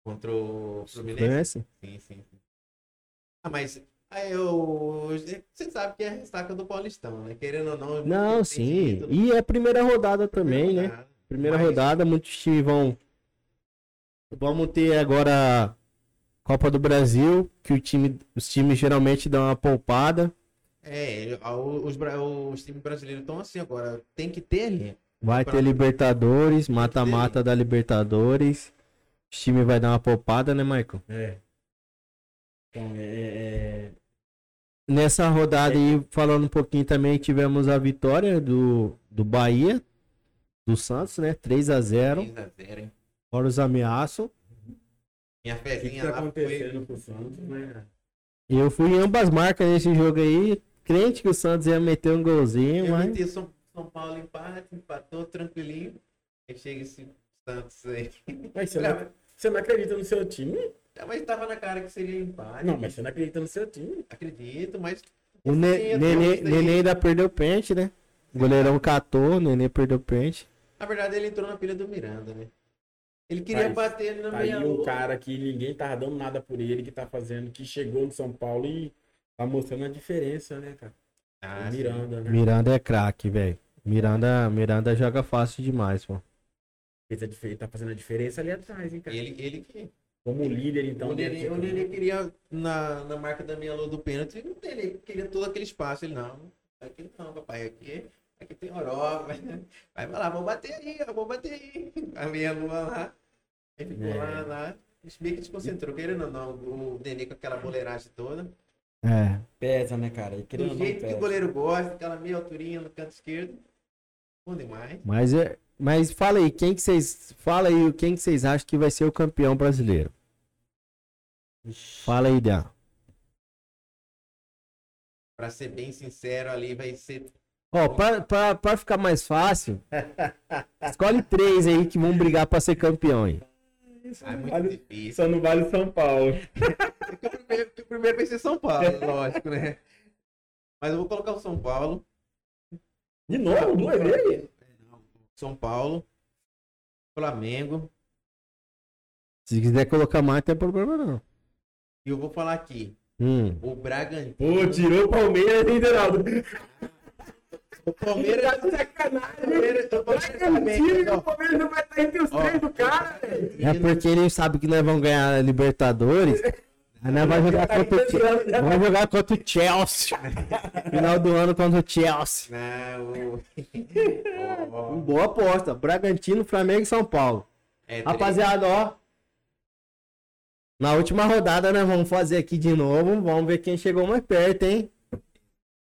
Contra o Fluminense. Sim, sim, sim. Ah, mas aí eu. Você sabe que é a ressaca do Paulistão, né? Querendo ou não. Não, tem sim. E é a primeira rodada também, né? Nada. Primeira Mas- rodada, muitos times vão. Vamos ter agora Copa do Brasil, que o time, os times geralmente dão uma poupada. É, os, os times brasileiros estão assim agora. Tem que ter ali. Vai ter Libertadores, mata-mata da Libertadores. O time vai dar uma poupada, né, Michael? É. Então, é, é- Nessa rodada aí, falando um pouquinho também, tivemos a vitória do, do Bahia, do Santos, né? 3 a 0 3x0, hein? Fora os ameaços. Minha fezinha tá lá foi. acontecendo Santos, né? Eu fui em ambas marcas nesse jogo aí, crente que o Santos ia meter um golzinho, Eu mas. São, São Paulo empate, empatou tranquilinho. Aí chega esse Santos aí. Mas você não, você não acredita no seu time? Ah, Mas tava na cara que seria empate. Não, mas você não acredita no seu time. Acredito, mas. O ne Sim, Nenê, ainda perdeu o pente, né? O goleirão catou, o Nenê perdeu o pente. Na verdade, ele entrou na pilha do Miranda, né? Ele queria Mas bater na Tá aí meia um cara que ninguém tava dando nada por ele, que tá fazendo, que chegou no São Paulo e tá mostrando a diferença, né, cara? Ah. Miranda, né? Miranda é craque, velho. Miranda, Miranda joga fácil demais, pô. Difer- tá fazendo a diferença ali atrás, hein, cara? Ele, ele que. Como líder, então. o Nenê, o Nenê queria, na, na marca da meia lua do pênalti, o Nenê queria todo aquele espaço. Ele, não, aqui não, papai, aqui, aqui tem Europa. [laughs] Vai, vai lá, vou bater aí, eu vou bater aí. [laughs] A meia lua lá. Ele ficou É. lá, lá. Meio que desconcentrou, querendo ou não, o Nenê com aquela boleiragem toda. É. Pesa, né, cara? E Do não, jeito que pesa. o goleiro gosta, aquela meia alturinha no canto esquerdo. Bom demais. Mas, é, mas fala aí, quem que vocês. Fala aí quem que vocês acham que vai ser o campeão brasileiro. Fala aí, Dan. Pra ser bem sincero, ali vai ser. Ó, pra, pra, pra ficar mais fácil, [laughs] escolhe três aí que vão brigar pra ser campeão aí. Ah, é muito Vale- difícil. Só não vale São Paulo. Porque o primeiro, o primeiro vai ser São Paulo, [laughs] lógico, né? Mas eu vou colocar o São Paulo. De novo, duas vezes? São Paulo. Flamengo. Se quiser colocar mais, não tem problema não. E eu vou falar aqui. Hum. O Bragantino. Pô, tirou o Palmeiras, hein, Geraldo? O Palmeiras. Tá de sacanagem. Palmeiras- o Palmeiras também, Bragantino, ó. o Palmeiras não vai estar entre os Ó. três do cara, velho. É porque eles sabem que nós vamos ganhar a Libertadores. Aí [laughs] nós vamos jogar contra o Chelsea. Vamos jogar contra o Chelsea. Final do ano contra o Chelsea. Não, o... [laughs] Boa aposta. Bragantino, Flamengo e São Paulo. É, Rapaziada, ó. Na última rodada nós vamos fazer aqui de novo. Vamos ver quem chegou mais perto, hein?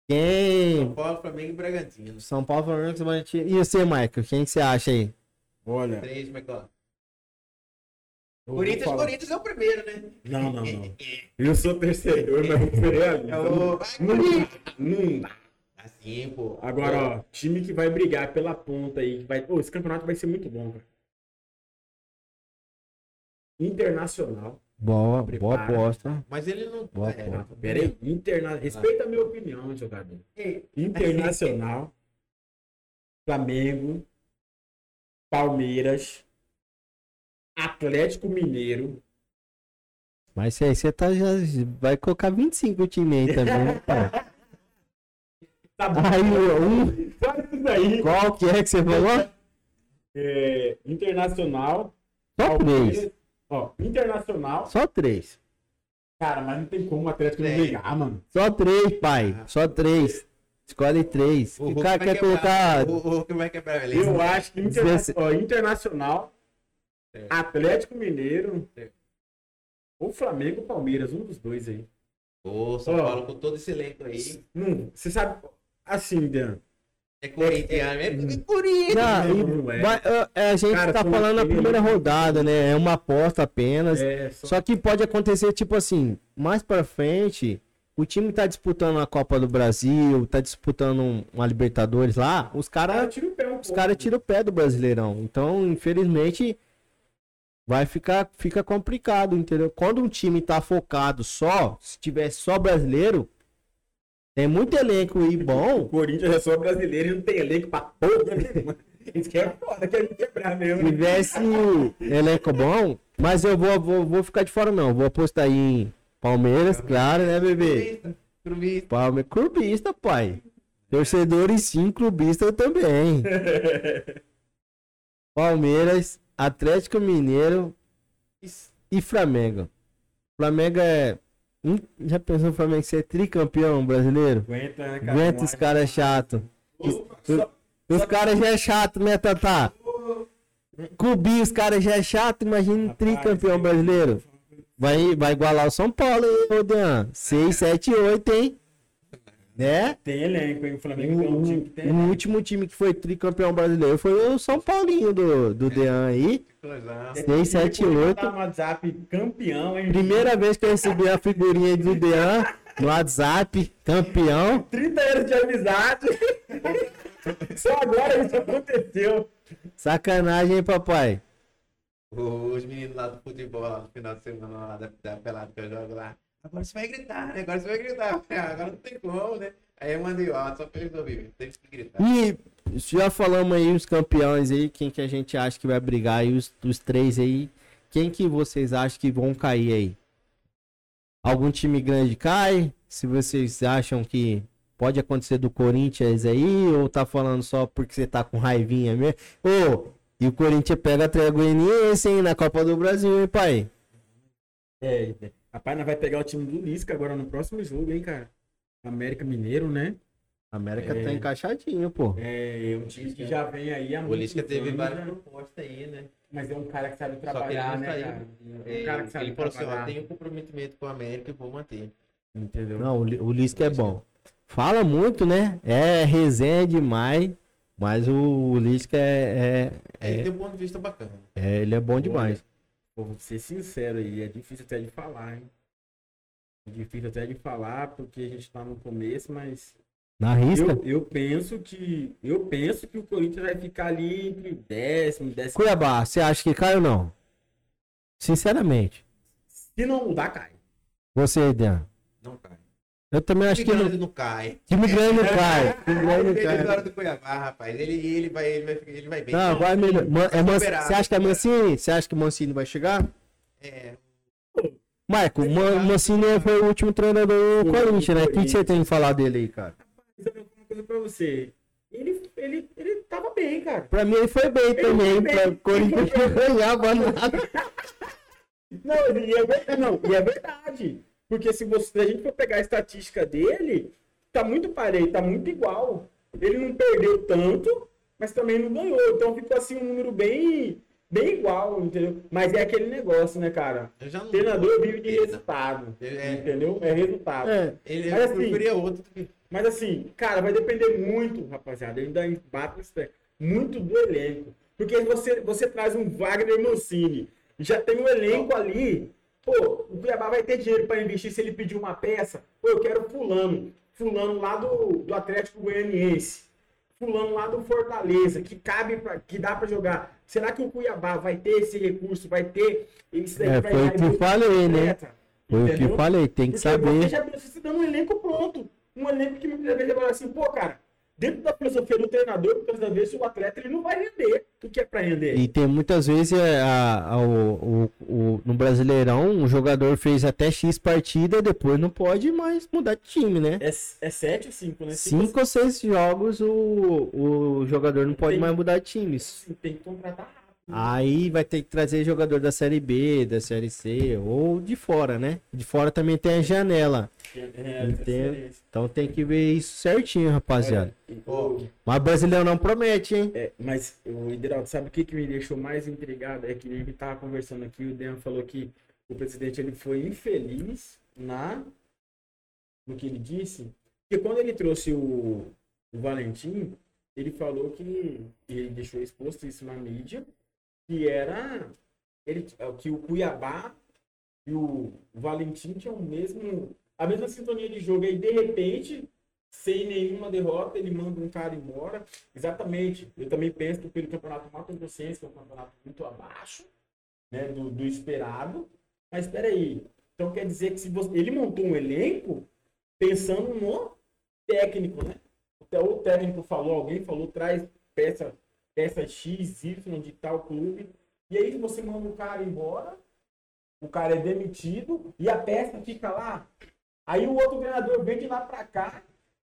Quem? São Paulo, Flamengo e Bragantino. São Paulo, Flamengo, Bragantino. E você, Michael? Quem que você acha aí? Olha. Três, eu Corinthians, falar. Corinthians é o primeiro, né? Não, não, não. [laughs] Eu sou torcedor, mas vou ser realista. É o... Não, dá. Assim, pô. Agora, ó, time que vai brigar pela ponta aí. que Vai... Pô, esse campeonato vai ser muito bom, cara. Internacional. Boa, boa aposta. Mas ele não. Boa é, aposta. Pera aí. Interna... Respeita a minha opinião, jogador. Internacional. Flamengo. Palmeiras. Atlético Mineiro. Mas aí você tá, já vai colocar 25 time aí também, [laughs] pai? Tá bom. Aí, um, qual que é que você falou? É, internacional. Só Palmeiras. três. Ó, internacional. Só três. Cara, mas não tem como o Atlético não brigar, mano. Só três, pai. Só três. Escolhe três. O O cara vai quer quebrar- colocar. O Hulk vai quebrar a beleza. Eu acho que interna... Ó, internacional, É. Atlético Mineiro, É. ou Flamengo ou Palmeiras, um dos dois aí. Ô, São Ó. Paulo com todo esse elenco aí. Não, você sabe, assim, Dan. É corintiano, é porque é Corinthians. Não, Não é. mas, é, é, a gente Cara, tá falando na primeira rodada, né? É uma aposta apenas. É, só... Só que pode acontecer, tipo assim, mais pra frente, o time tá disputando a Copa do Brasil, tá disputando um- uma Libertadores lá, os cara caras o pé um os pouco. cara tiram o pé do Brasileirão. Então, infelizmente, vai ficar fica complicado, entendeu? Quando um time tá focado só, se tivesse só brasileiro, tem muito elenco e O bom. Corinthians é só brasileiro e não tem elenco pra porra, mano? Isso que é foda, quer me quebrar mesmo. Se tivesse elenco bom, mas eu vou, vou, vou ficar de fora não. Vou apostar aí em Palmeiras, claro, né, bebê? Clubista. Palmeiras, clubista, pai. Torcedores sim, clubista também. [laughs] Palmeiras, Atlético Mineiro e Flamengo. Flamengo é. Hum, Já pensou o Flamengo ser tricampeão brasileiro? Aguenta, né, cara? Aguenta os caras chato. Só- Os caras já é chato, né, Tatá? Clubinho, os caras já é chato, imagina um tricampeão brasileiro. vai, vai igualar o São Paulo, hein, Rodan? 6, 7, 8, hein? Né? Tem elenco, hein? O O, Flamengo é um time que tem o elenco. último time que foi tricampeão brasileiro foi o São Paulinho do, do Dean aí. Oito. botar no WhatsApp campeão, hein? Primeira vez que eu recebi a figurinha do Dean no WhatsApp, campeão. 30 anos de amizade. Só agora isso aconteceu. Sacanagem, hein, papai? Os meninos lá do futebol, no final de semana, lá da, da pelada que eu jogo lá. Agora você vai gritar, né? Agora você vai gritar. [laughs] Agora não tem como, né? Aí eu mandei, ó, só pra eles ouvirem. Tem que gritar. E já falamos aí os campeões aí, quem que a gente acha que vai brigar aí, os, os três aí. Quem que vocês acham que vão cair aí? Algum time grande cai? Se vocês acham que pode acontecer do Corinthians aí, ou tá falando só porque você tá com raivinha mesmo? Ô, e o Corinthians pega a Goianiense, hein, na Copa do Brasil, hein, pai? É, rapaz, nós vai pegar o time do Lisca agora no próximo jogo, hein, cara? América Mineiro, né? A América É. tá encaixadinho, pô. É, um time que já vem aí há O Lisca teve anos, várias né? propostas aí, né? Mas é um cara que sabe que ele trabalhar, não né, saiu. cara? É, Um cara que sabe ele falou assim, ó, tenho comprometimento com a América e vou manter. Entendeu? Não, o, Li- o Lisca é bom. Fala muito, né? É resenha demais, mas o, Lisca é, é, Ele é- tem um ponto de vista bacana. é- ele é bom demais. Pô, vou ser sincero aí, é difícil até de falar, hein? É difícil até de falar, porque a gente tá no começo, mas Na risca? eu, eu penso que. Eu penso que o Corinthians vai ficar ali entre décimo, décimo. Cuiabá, você acha que cai ou não? Sinceramente. Se não mudar, cai. Você, Dan. Não cai. Eu também acho que Time não. grande não cai. Time grande não cai. Time grande não Ele cai. hora do Cuiabá, rapaz. Ele, ele, vai, ele, vai, ele vai bem. Não, vai melhor. Man- é Man- Você acha que é. Mancini? Você acha que o Mancini vai chegar? É, Marco, Man Mancini foi o último treinador do Corinthians, né? O que, que você tem que falar dele aí, cara? Eu vou falar uma coisa pra você. Ele, ele, ele tava bem, cara. Pra mim ele foi bem também. foi bem. Pra Corinthians [laughs] não ganhava nada. Não, e é verdade, não, e é verdade. Porque se, você, se a gente for pegar a estatística dele, tá muito parelho, tá muito igual. Ele não perdeu tanto, mas também não ganhou. Então ficou assim um número bem, bem igual, entendeu? Mas é aquele negócio, né, cara? eu já não. Treinador vive de resultado. É. Entendeu? É resultado. É. Ele Mas assim- preferia outro. Mas assim, cara, vai depender muito, rapaziada. Ainda bate nesse pé. Muito do elenco. Porque você, você traz um Wagner Mancini, já tem um elenco ali. Pô, o Cuiabá vai ter dinheiro para investir se ele pedir uma peça. Pô, eu quero fulano. Fulano lá do, do Atlético Goianiense. Fulano lá do Fortaleza, que cabe pra, que dá para jogar. Será que o Cuiabá vai ter esse recurso? Vai ter isso daí É, pra foi ir o lá que e eu falei, né? Foi o que eu falei, tem que Porque você saber. já precisa dando um elenco pronto. Um elenco que vezes vai assim, pô, cara, dentro da filosofia do treinador, muitas das vezes o atleta ele não vai render o que é pra render. E tem muitas vezes é, a, a- o, o- o- no Brasileirão, um jogador fez até X partida, depois não pode mais mudar de time, né? É, é 7 ou 5, né? Cinco ou seis jogos o, o jogador não pode Tem- mais mudar de times. tem que contratar. Aí vai ter que trazer jogador da Série B, da Série C ou de fora, né? De fora também tem a janela. É, Entendo. é, Então tem que ver isso certinho, rapaziada. O- Mas brasileiro não promete, hein? é, mas o Hideraldo, sabe o que, que me deixou mais intrigado? É que a gente tava conversando aqui, o Dean falou que o presidente ele foi infeliz na no que ele disse. Porque quando ele trouxe o, o Valentim, ele falou que ele deixou exposto isso na mídia, que era ele, que o Cuiabá e o Valentim tinham o mesmo a mesma sintonia de jogo. Aí de repente sem nenhuma derrota ele manda um cara embora. Exatamente. Eu também penso que pelo campeonato Mato Grossense que é um campeonato muito abaixo né do, do esperado. Mas espera aí então quer dizer que se você, ele montou um elenco pensando no técnico né? O técnico falou alguém falou traz peça peça X Y de tal clube e aí você manda o cara embora o cara é demitido e a peça fica lá. Aí o outro treinador vem de lá pra cá,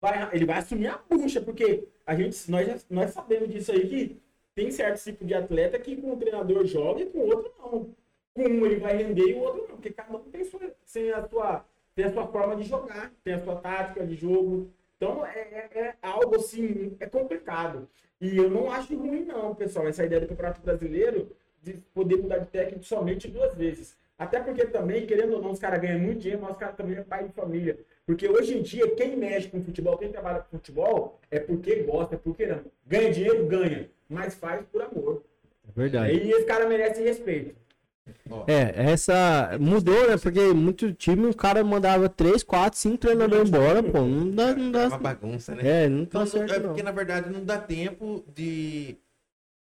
vai, ele vai assumir a bucha, porque a gente, nós, já- nós sabemos disso aí que tem certo tipo de atleta que com o treinador joga e com o outro não. Com um ele vai render e o outro não, porque cada um tem, sua, tem, a, sua, tem a sua forma de jogar, tem a sua tática de jogo. Então é, é- é algo assim, é complicado. E eu não acho ruim, não, pessoal, essa ideia do Campeonato Brasileiro de poder mudar de técnico somente duas vezes. Até porque também, querendo ou não, os caras ganham muito dinheiro, mas os caras também é pai de família. Porque hoje em dia, quem mexe com futebol, quem trabalha com futebol, é porque gosta, é porque não. Ganha dinheiro, ganha. Mas faz por amor. Verdade. E esse cara merece respeito. É, essa mudou, né? Porque muito time o cara mandava 3, 4, 5 treinadores embora, pô. Não dá, não É uma dá. bagunça, né? É, não Não, tá não- certo é não. porque, na verdade, não dá tempo de. exemplo,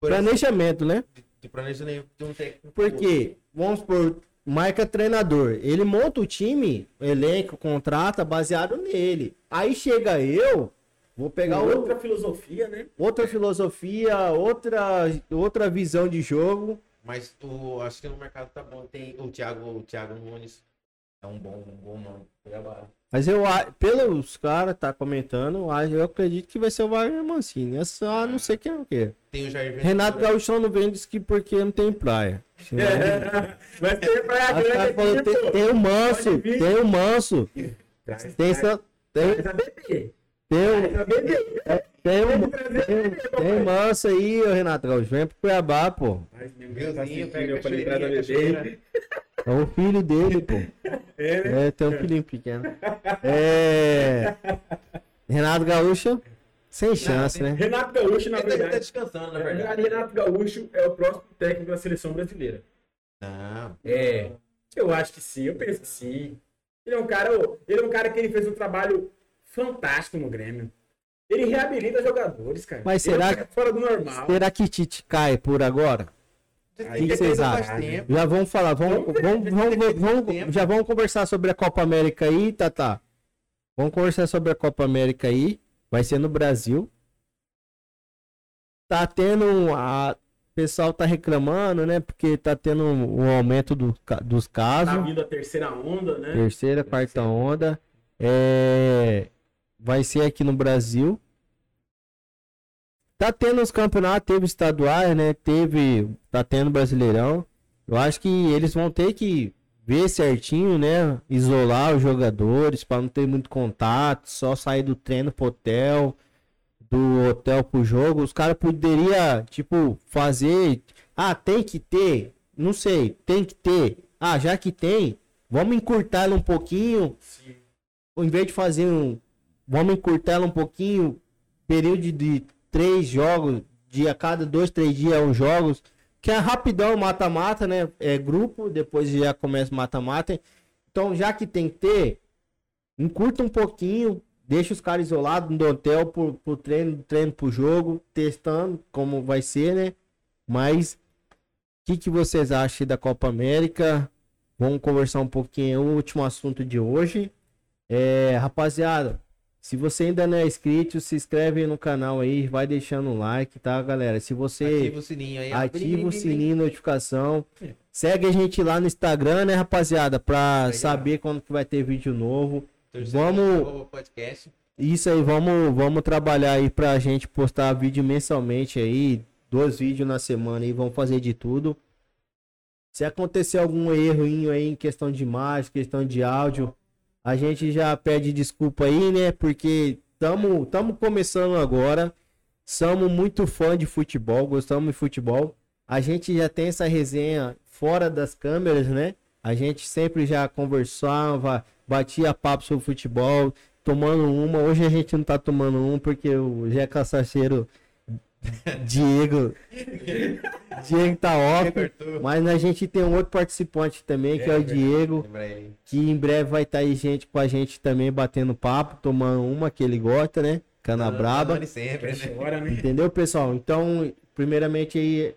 Planejamento, né? de, de planejamento de um técnico. Porque, vamos por marca treinador, ele monta o time, elenco, contrata baseado nele. Aí chega eu, vou pegar outra, outra filosofia, né? outra filosofia, outra, outra visão de jogo. Mas o, acho que no mercado tá bom. Tem o Thiago, o Thiago Nunes. É um bom, um bom nome. Mas eu, pelos caras tá comentando, eu eu acredito que vai ser o Wagner Mancini. É só não sei quem é o quê. Tem o Jair Ventura. Renato Gaúcho não vem, diz que porque não tem praia. Senão- Vai ser pra Aí o cara falou, grande tem, tem o Manso, tem o Manso, tem, essa- tem. Tem. Tem um, tem, tem um manso aí, Renato Gaúcho. Vem pro Cuiabá, pô. Meuzinho, pega eu falei pra cachoeirinha, bebê. cachoeira. É o filho dele, pô. É, né? É, tem um filhinho pequeno. É. Renato Gaúcho, sem chance, tem- né? Renato Gaúcho, na Ele tá- tá verdade. descansando, na verdade. Renato Gaúcho é o próximo técnico da seleção brasileira. Não. É. Eu acho que sim, eu penso que sim. Ele é um cara, ele é um cara que ele fez um trabalho fantástico no Grêmio. Ele reabilita jogadores, cara. Mas Ele é será cara fora do normal? Será que Tite cai por agora? Aí O que vocês faz acham? Já vamos falar, vamos, Vamos vamos, vamos, já vamos conversar sobre a Copa América aí, Tata. Vamos conversar sobre a Copa América aí. Vai ser no Brasil. Tá tendo. um- A... O pessoal tá reclamando, né? Porque tá tendo um um aumento do dos Tá casos. vindo a terceira onda, né? Terceira, quarta onda. É... Vai ser aqui no Brasil. Tá tendo os campeonatos, teve estaduais, né? Teve. Tá tendo Brasileirão. Eu acho que eles vão ter que ver certinho, né? Isolar os jogadores para não ter muito contato, só sair do treino pro hotel, do hotel pro jogo. Os caras poderiam, tipo, fazer. Ah, tem que ter. Não sei, tem que ter. Ah, já que tem, vamos encurtar um pouquinho. Sim. Ao invés de fazer um. Vamos encurtar um pouquinho. Período de três jogos. De a cada dois, três dias, uns jogos. Que é rapidão, mata-mata, né? É grupo, depois já começa mata-mata. Então, já que tem que ter, encurta um pouquinho, deixa os caras isolados no hotel pro, pro treino, treino pro jogo, testando como vai ser, né? Mas, o que, que vocês acham da Copa América? Vamos conversar um pouquinho, é o último assunto de hoje. É, rapaziada, se você ainda não é inscrito, se inscreve no canal aí, vai deixando um like, tá, galera? Se você Ativa o sininho aí. ativa o sininho, notificação. Segue a gente lá no Instagram, né, rapaziada? Pra saber quando que vai ter vídeo novo. Vamos-. Isso aí, vamos, vamos trabalhar aí pra gente postar vídeo mensalmente aí. Dois vídeos na semana aí, vamos fazer de tudo. Se acontecer algum errinho aí em questão de imagem, questão de áudio, a gente já pede desculpa aí, né? Porque estamos tamo começando agora. Somos muito fã de futebol, gostamos de futebol. A gente já tem essa resenha fora das câmeras, né? A gente sempre já conversava, batia papo sobre futebol, tomando uma. Hoje a gente não tá tomando um porque o Zé Caçaceiro [laughs] Diego Diego tá off. Mas a gente tem um outro participante também, que é, o. Diego, que em breve vai estar aí gente com a gente também batendo papo, tomando uma que ele gosta, né? Cana braba. Sempre, né? Né? Entendeu, pessoal? Então, primeiramente aí,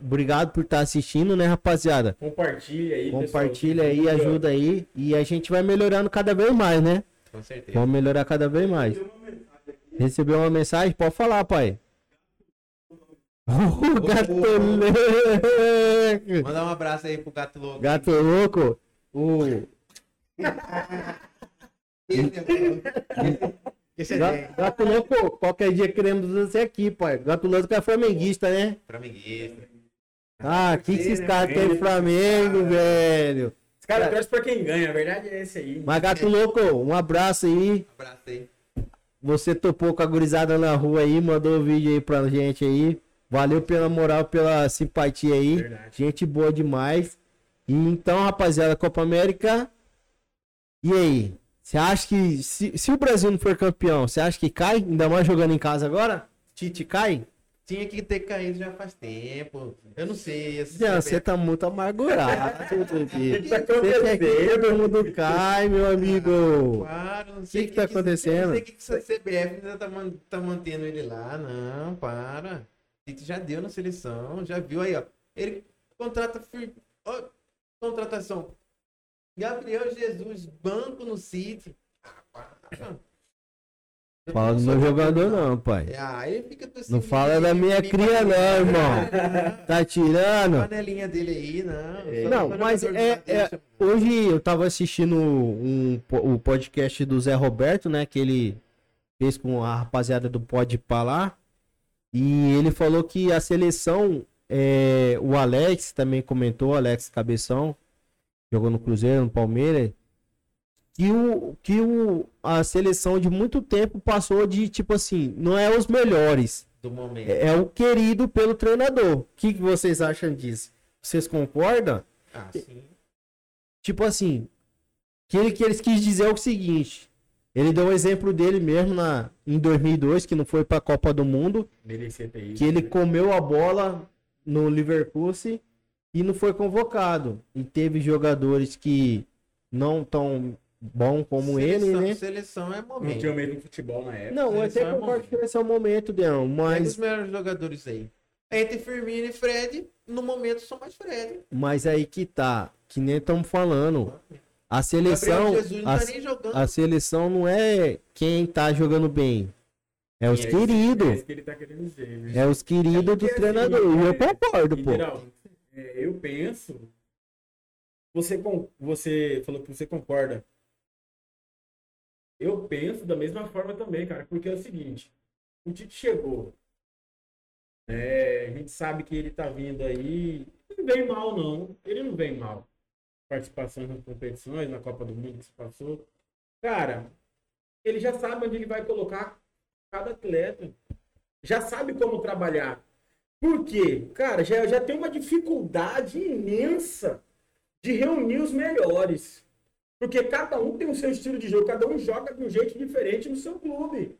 obrigado por estar assistindo, né, rapaziada? Compartilha aí, Compartilha aí, pessoal. ajuda aí e a gente vai melhorando cada vez mais, né? Com certeza. Vamos melhorar cada vez mais. Recebeu uma mensagem? Pode falar, pai. O gato louco. Mandar um abraço aí pro Gato Louco. Gato louco. O Esse é Ga- gato louco, qualquer dia queremos você aqui, pai. Gato louco é flamenguista, né? flamenguista. Ah, que esses caras têm Flamengo, velho. Os caras torcem pra quem ganha, a verdade é esse aí. Mas gato louco, um abraço aí. Um abraço aí. Você topou com a gurizada na rua aí, mandou o vídeo aí pra gente aí. Valeu pela moral, pela simpatia aí. Verdade. Gente boa demais. E então, rapaziada, Copa América. E aí? Você acha que se, se o Brasil não for campeão, você acha que cai? Ainda mais jogando em casa agora? Tite cai? Tinha que ter caído já faz tempo. Eu não sei. Não, você tá muito amargurado, [laughs] que tá Você quer que acontecendo? todo mundo cai, meu amigo. Para, não sei que tá acontecendo? Não sei o que, que essa CBF ainda tá, tá mantendo ele lá. Não, para. Tite já deu na seleção, já viu aí, ó. Ele contrata. fir- ó, contratação. Gabriel Jesus, banco no City. Fala do meu jogador não, pai. Ah, esse Não fala da minha cria não, irmão. [laughs] Tá tirando? Panelinha dele aí, não. Não, Só mas é- é- Hoje eu tava assistindo um, o podcast do Zé Roberto, né? Que ele fez com a rapaziada do Pode lá. E ele falou que a seleção, é, o Alex também comentou, Alex Cabeção, jogou no Cruzeiro, no Palmeiras, que, o, que o, a seleção de muito tempo passou de tipo assim, não é os melhores, do momento. é, é o querido pelo treinador. O que, que vocês acham disso? Vocês concordam? Ah, sim. Tipo assim, que ele, que ele quis dizer é o seguinte. Ele deu um exemplo dele mesmo na, em 2002, que não foi pra Copa do Mundo, que ele comeu a bola no Liverpool e não foi convocado. E teve jogadores que não tão bom como ele, Seleção- né? Seleção é Não momento. tinha medo do futebol na época. Não, eu Seleção até é concordo momento. que esse é o momento, Deão, os mas, melhores jogadores aí. Entre Firmino e Fred, no momento são mais Fred. mas aí que tá, que nem estamos falando. A seleção, não a, tá nem jogando. a seleção não é quem tá jogando bem. É os é queridos. ele tá né? É os queridos do Porque, assim, treinador. E eu é, concordo, pô. É, eu penso. Você, você falou que você concorda. Eu penso da mesma forma também, cara, porque é o seguinte: o Tite chegou. É, a gente sabe que ele tá vindo aí. Não vem mal, não. Ele não vem mal. Participação nas competições, na Copa do Mundo que se passou. Cara, ele já sabe onde ele vai colocar cada atleta. Já sabe como trabalhar. Por quê? Cara, já, já tem uma dificuldade imensa de reunir os melhores. Porque cada um tem o seu estilo de jogo, cada um joga de um jeito diferente no seu clube.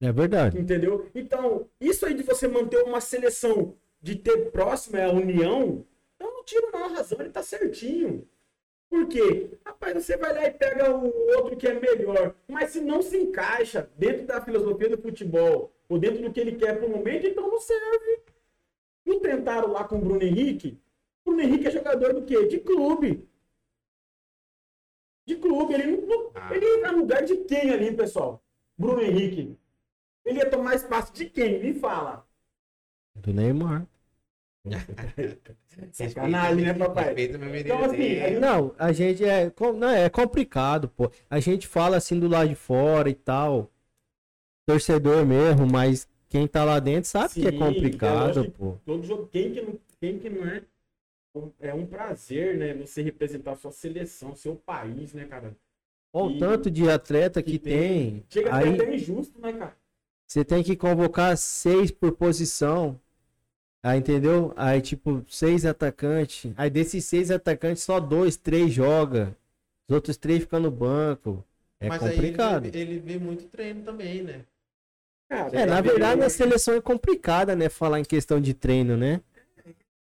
É verdade. Entendeu? Então, isso aí de você manter uma seleção de ter próxima a união, eu não tiro não a razão, ele tá certinho. Por quê? Rapaz, você vai lá e pega o outro que é melhor, mas se não se encaixa dentro da filosofia do futebol, ou dentro do que ele quer pro momento, então não serve. Não tentaram lá com o Bruno Henrique? O Bruno Henrique é jogador do quê? De clube. De clube. Ele, não, Ah. ele ia no lugar de quem ali, pessoal? Bruno Henrique. Ele ia tomar espaço de quem? Me fala. Do Neymar. Sacanagem, né, papai? Então, assim, Não, a gente é. Não, é complicado, pô. A gente fala assim do lado de fora e tal. Torcedor mesmo, mas quem tá lá dentro sabe que é Sim, complicado, é lógico pô. Todo jogo, quem que não, quem que não é? É um prazer, né? Você representar a sua seleção, seu país, né, cara? Olha o tanto de atleta que, que tem. Chega Aí até injusto, né, cara? você tem que convocar seis por posição. Aí, entendeu? Aí, tipo, seis atacantes. Aí, desses seis atacantes, só dois, três joga. Os outros três ficam no banco. É Mas aí complicado. ele, ele vê muito treino também, né? Cara, É, na ele- verdade, a seleção é complicada, né? Falar em questão de treino, né?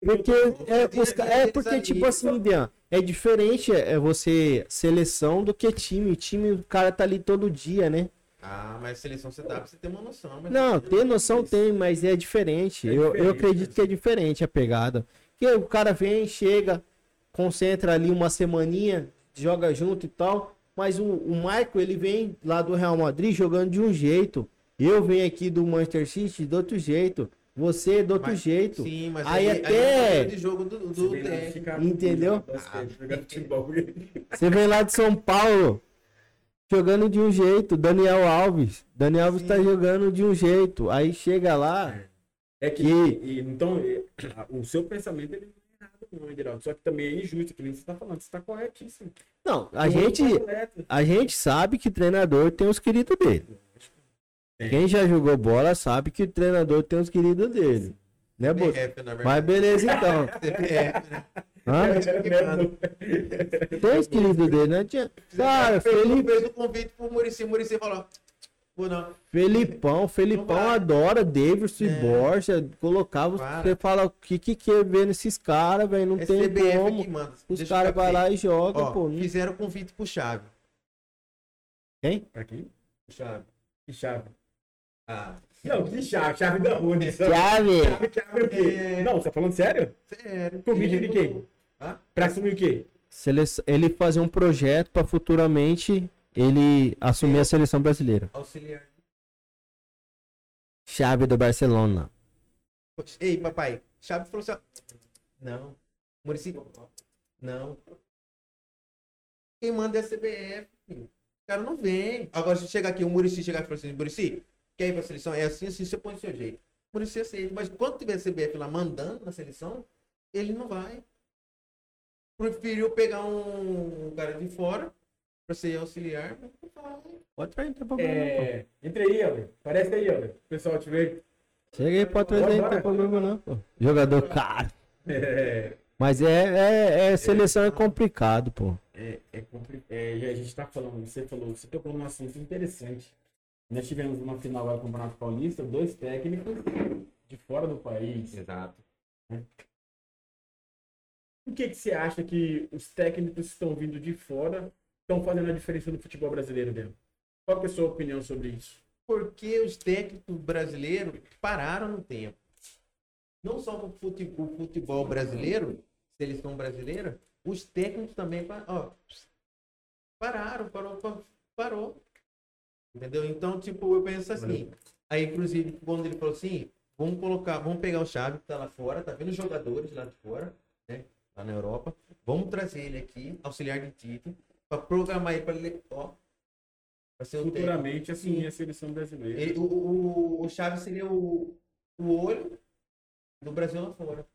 Porque é, os é porque, tipo assim, Dean, é diferente é você seleção do que time. Time, o cara tá ali todo dia, né? Ah, mas seleção você dá pra você ter uma noção. Mas Não, ter noção tem, mas é diferente. É eu, eu diferente, acredito né? que é diferente a pegada. Porque o cara vem, chega, concentra ali uma semaninha, joga junto e tal. Mas o, o Michael, ele vem lá do Real Madrid jogando de um jeito. Eu venho aqui do Manchester City de outro jeito. Você de outro Mas- jeito. Sim, mas Aí aí, até- é o de jogo do, do Entendeu? futebol. [laughs] Você vem lá de São Paulo jogando de um jeito. Daniel Alves. Daniel Alves Sim. tá jogando de um jeito. Aí chega lá. É que, Que- e- então, é, o seu pensamento ele não é errado, não, Ederaldo. Só que também é injusto, que nem você está falando. Você está corretíssimo. Não, a Tem gente. A gente sabe que treinador tem os queridos dele. Tem. Quem já jogou bola sabe que o treinador tem os queridos dele. Né, Boto? Mas beleza então. [laughs] CBF, né? Hã? Tem escrito dele, né? Tinha... Cara, Felipe, fez o convite pro Murici. O Murici falou: Vou não. Felipão, Felipão Não adora Davidson É. e Borja. Colocava, Para. você fala, o que que quer ver nesses caras, velho? Não É tem CBF como. que manda. Os caras vão lá e jogam, pô. Não- Fizeram convite pro Chave. Quem? Pra quem? Chave. Que chave? Ah, Não, que chave? Chave da Rune. Chave! Chave, chave o quê? É. Não, você tá falando sério? sério. Convite de quem? Pra assumir o quê? Seleção- Ele fazia um projeto pra futuramente ele assumir a seleção brasileira. Auxiliar. Chave do Barcelona. Ei, papai. Chave falou assim: Não. Murici. Não. Quem manda é a CBF. filho. O cara não vem. Agora, se chegar aqui, o Murici chegar e falar assim: Murici, quer ir pra seleção? É assim, assim, você põe o seu jeito. Murici aceita. Mas quando tiver a CBF lá mandando na seleção, ele não vai. Preferiu pegar um cara de fora pra ser auxiliar. não. Pode entrar, não tem problema. não, É. Entra aí, Helder. Parece aí, Helder. O pessoal te vê. pô. Chega aí, pode trazer, não tem problema não, pô. Jogador [laughs] caro. É. Mas é, é, é seleção é complicado, pô. É, é, compli- é, a gente tá falando, você falou, você tocou num assunto interessante. Nós tivemos uma final agora do Campeonato Paulista, dois técnicos de fora do país. Exato. Por que, que você acha que os técnicos que estão vindo de fora estão fazendo a diferença no futebol brasileiro mesmo? Qual é a sua opinião sobre isso? Porque os técnicos brasileiros pararam no tempo. Não só o futebol, o futebol brasileiro, seleção brasileira, os técnicos também ó, pararam, parou, pa- parou. Entendeu? Então, tipo, eu penso assim. Aí, inclusive, quando ele falou assim, vamos colocar, vamos pegar o Chave que tá lá fora, tá vendo os jogadores lá de fora, né? Lá na Europa. Vamos trazer ele aqui, auxiliar de Tite, para programar ele para ele, ó, para ser. Futuramente assumir a seleção brasileira. Ele- o, o, o Chaves seria o, o olho do Brasil lá fora.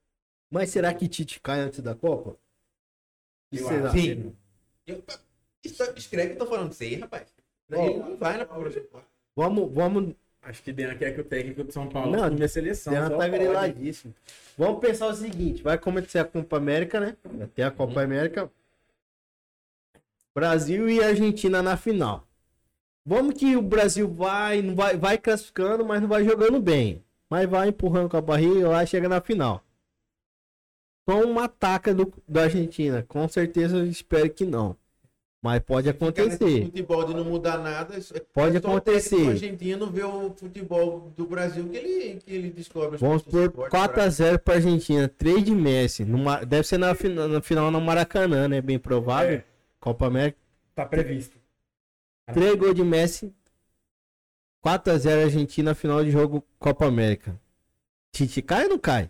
Mas será que Tite cai antes da Copa? Eu será? Sim. Eu, isso, escreve que eu tô falando aí, rapaz. Ó. Ele não vai na Copa. Vamos, vamos. Acho que Dena quer que o técnico de São Paulo Não, assume a seleção. Só tá griladíssimo. Vamos pensar o seguinte: vai começar a Copa América, né? Ter a Copa América. Brasil e Argentina na final. Vamos que o Brasil vai, não vai, vai classificando, mas não vai jogando bem. Mas vai empurrando com a barriga lá chega na final. Com uma ataca do, da Argentina. Com certeza eu espero que não. Mas pode acontecer. futebol de não mudar nada. isso- Pode o acontecer. técnico argentino vê o futebol do Brasil que ele, que ele descobre. os Vamos por fortes, 4x0 pra Argentina. 3 de Messi. Numa- deve ser na, na final no Maracanã, né? Bem provável. É. Copa América. Tá previsto. 3 gols de Messi. 4x0 Argentina, final de jogo Copa América. Tite cai ou não cai?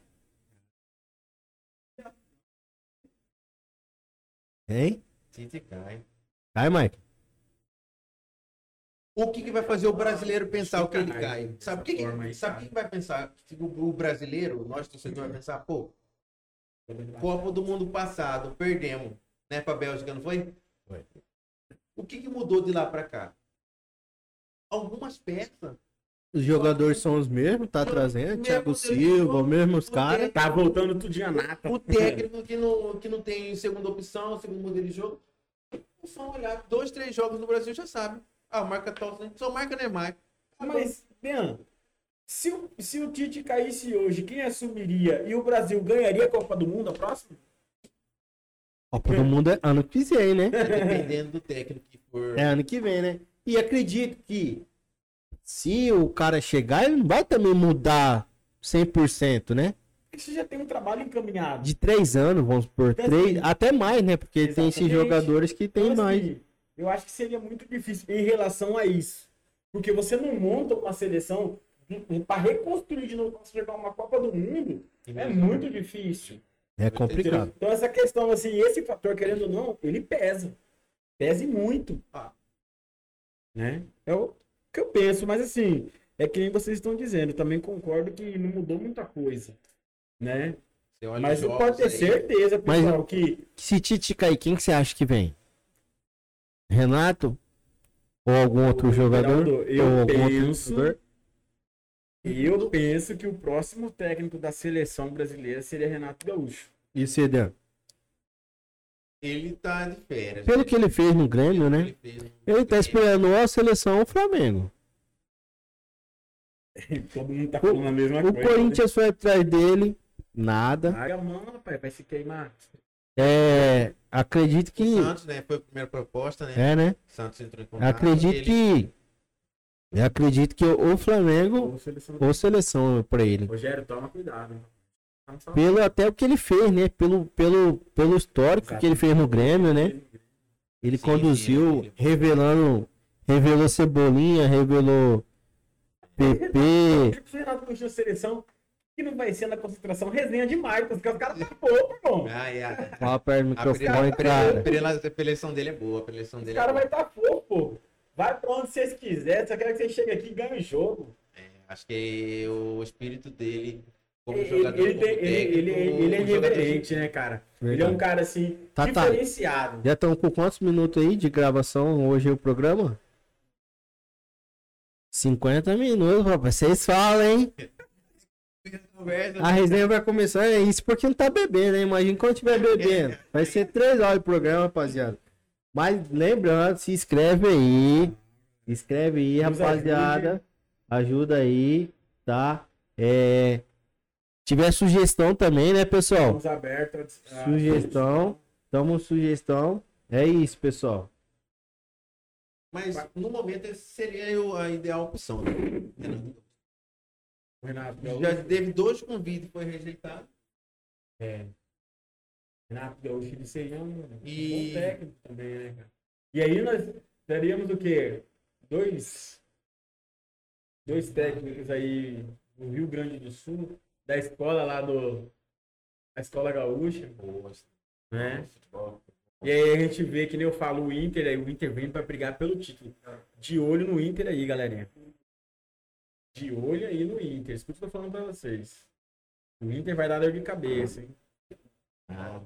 Hein? Tite cai. Cai, Mike? O que, que vai fazer o brasileiro pensar o que ele Cai, Sabe o que, que- sabe o cai. que vai pensar? Tipo, O brasileiro, nós torcedores, vai pensar, pô, Copa do Mundo passado, perdemos, né, pra Bélgica, não foi? Foi. O que, que mudou de lá pra cá? Algumas peças. Os jogadores são os mesmos, tá trazendo. Mesmo Thiago Silva, mesmos o caras. Tá voltando tudinho a nata. O técnico que não, que não tem segunda opção, segundo modelo de jogo, é só olhar dois, três jogos no Brasil já sabe. Ah, marca tal, só marca Neymar. Mas, Dean, se o, se o Tite caísse hoje, quem assumiria? E o Brasil ganharia a Copa do Mundo a próxima? Copa do Mundo é ano que vem, né? [laughs] Dependendo do técnico que for. É ano que vem, né? E acredito que se o cara chegar, ele não vai também mudar 100%, né? Porque você já tem um trabalho encaminhado. De três anos, vamos por Então, três, assim, até mais, né? Porque tem esses exatamente. jogadores que tem Então, mais. assim, eu acho que seria muito difícil em relação a isso. Porque você não monta uma seleção para reconstruir de novo, para jogar uma Copa do Mundo, é muito difícil. É complicado. Então essa questão, assim, esse fator, querendo ou não, ele pesa. Pesa e muito. Ah. Né? É o que eu penso, mas assim, é que nem vocês estão dizendo, eu também concordo que não mudou muita coisa. Né? Você olha Mas jogos pode ter aí, certeza, Mas- pessoal, que Se Tite cair, quem que você acha que vem? Renato? Ou algum outro jogador? Geraldo, eu penso- jogador? eu penso que o próximo técnico da seleção brasileira seria Renato Gaúcho. E Sedan? Ele tá de férias. Pelo que ele fez no Grêmio, né? Ele fez no Ele tá esperando a seleção ou o Flamengo. [laughs] Todo mundo tá falando a mesma O coisa. Corinthians foi atrás dele, nada. Larga a mão, rapaz, vai se queimar. É, acredito que. O Santos, né? Foi a primeira proposta, né? É, né? O Santos entrou em contato. Acredito ele- que. Eu acredito que o Flamengo Ô, seleção- ou seleção pra ele. Rogério, toma cuidado. hein? Pelo até o que ele fez, né? Pelo, pelo, pelo histórico que ele fez no Grêmio, né? Ele Sim, conduziu, sim, ele- revelando. Revelou Cebolinha, revelou PP. O Renato a seleção que não vai ser na concentração resenha demais, porque os caras tá pouco, irmão. Ah, é. Fala perto do A microfone, cara. a preleção dele é boa. A preleção Os dele é caras boa. vai estar tá pouco, pô. Vai pra onde vocês quiserem, só quero que vocês cheguem aqui e ganhem o jogo. Acho que o espírito dele, como Ele, jogador, ele, como tem- ele, técnico, ele, ele é como jogador- irreverente, né, cara? Ele é Verdade. um cara assim, Tá, tá. diferenciado. Já estão com quantos minutos aí de gravação hoje o programa? 50 minutos, rapaz. Vocês falam, hein? [laughs] A resenha vai começar, é isso porque não tá bebendo, né? Imagina quando tiver bebendo. Vai ser três horas de programa, rapaziada. Mas lembrando, se inscreve aí. Se inscreve aí, rapaziada. Ajuda aí, tá? É... Tiver sugestão também, né, pessoal? Estamos abertos. a- Sugestão. Tamo sugestão. É isso, pessoal. Mas no momento seria a ideal opção. Né? Renato Já Gaúcho. teve dois convites, foi rejeitado. É. Renato Gaúcho ele seria um E- bom técnico também, né, cara? E aí nós teríamos o quê? Dois, dois técnicos aí no Rio Grande do Sul, da escola lá do. A escola gaúcha, Boa, né? futebol. E aí a gente vê que nem eu falo, o Inter, aí o Inter vem pra brigar pelo título. De olho no Inter aí, galerinha. De olho aí no Inter. Isso que eu tô falando pra vocês. O Inter vai dar dor de cabeça, hein? Ah,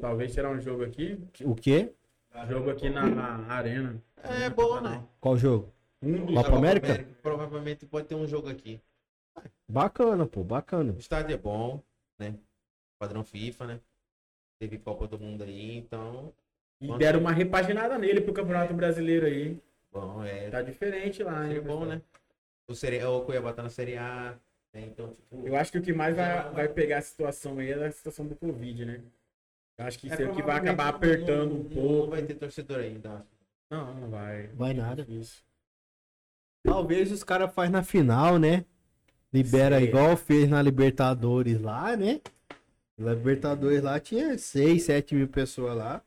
Talvez será um jogo aqui. O quê? Jogo aqui na, na arena. é boa, né? Qual jogo? Um dos Copa América? Provavelmente pode ter um jogo aqui. Bacana, pô, bacana. O estádio é bom, né? Padrão FIFA, né? Teve Copa do Mundo aí, então. E deram uma repaginada nele pro Campeonato Brasileiro aí. Bom, é. Tá diferente lá, hein? Seria bom, né? O, série, o Cuiabá tá na Série A, né? Então, tipo. Eu acho que o que mais vai, vai pegar a situação aí é a situação do Covid, né? Eu acho que isso é, o que vai acabar apertando um pouco. Não vai ter torcedor ainda. Não, não vai. Vai nada. Isso. Talvez os caras fazem na final, né? Libera Sei. igual fez na Libertadores lá, né? Na Libertadores lá tinha 6, 7 mil pessoas lá.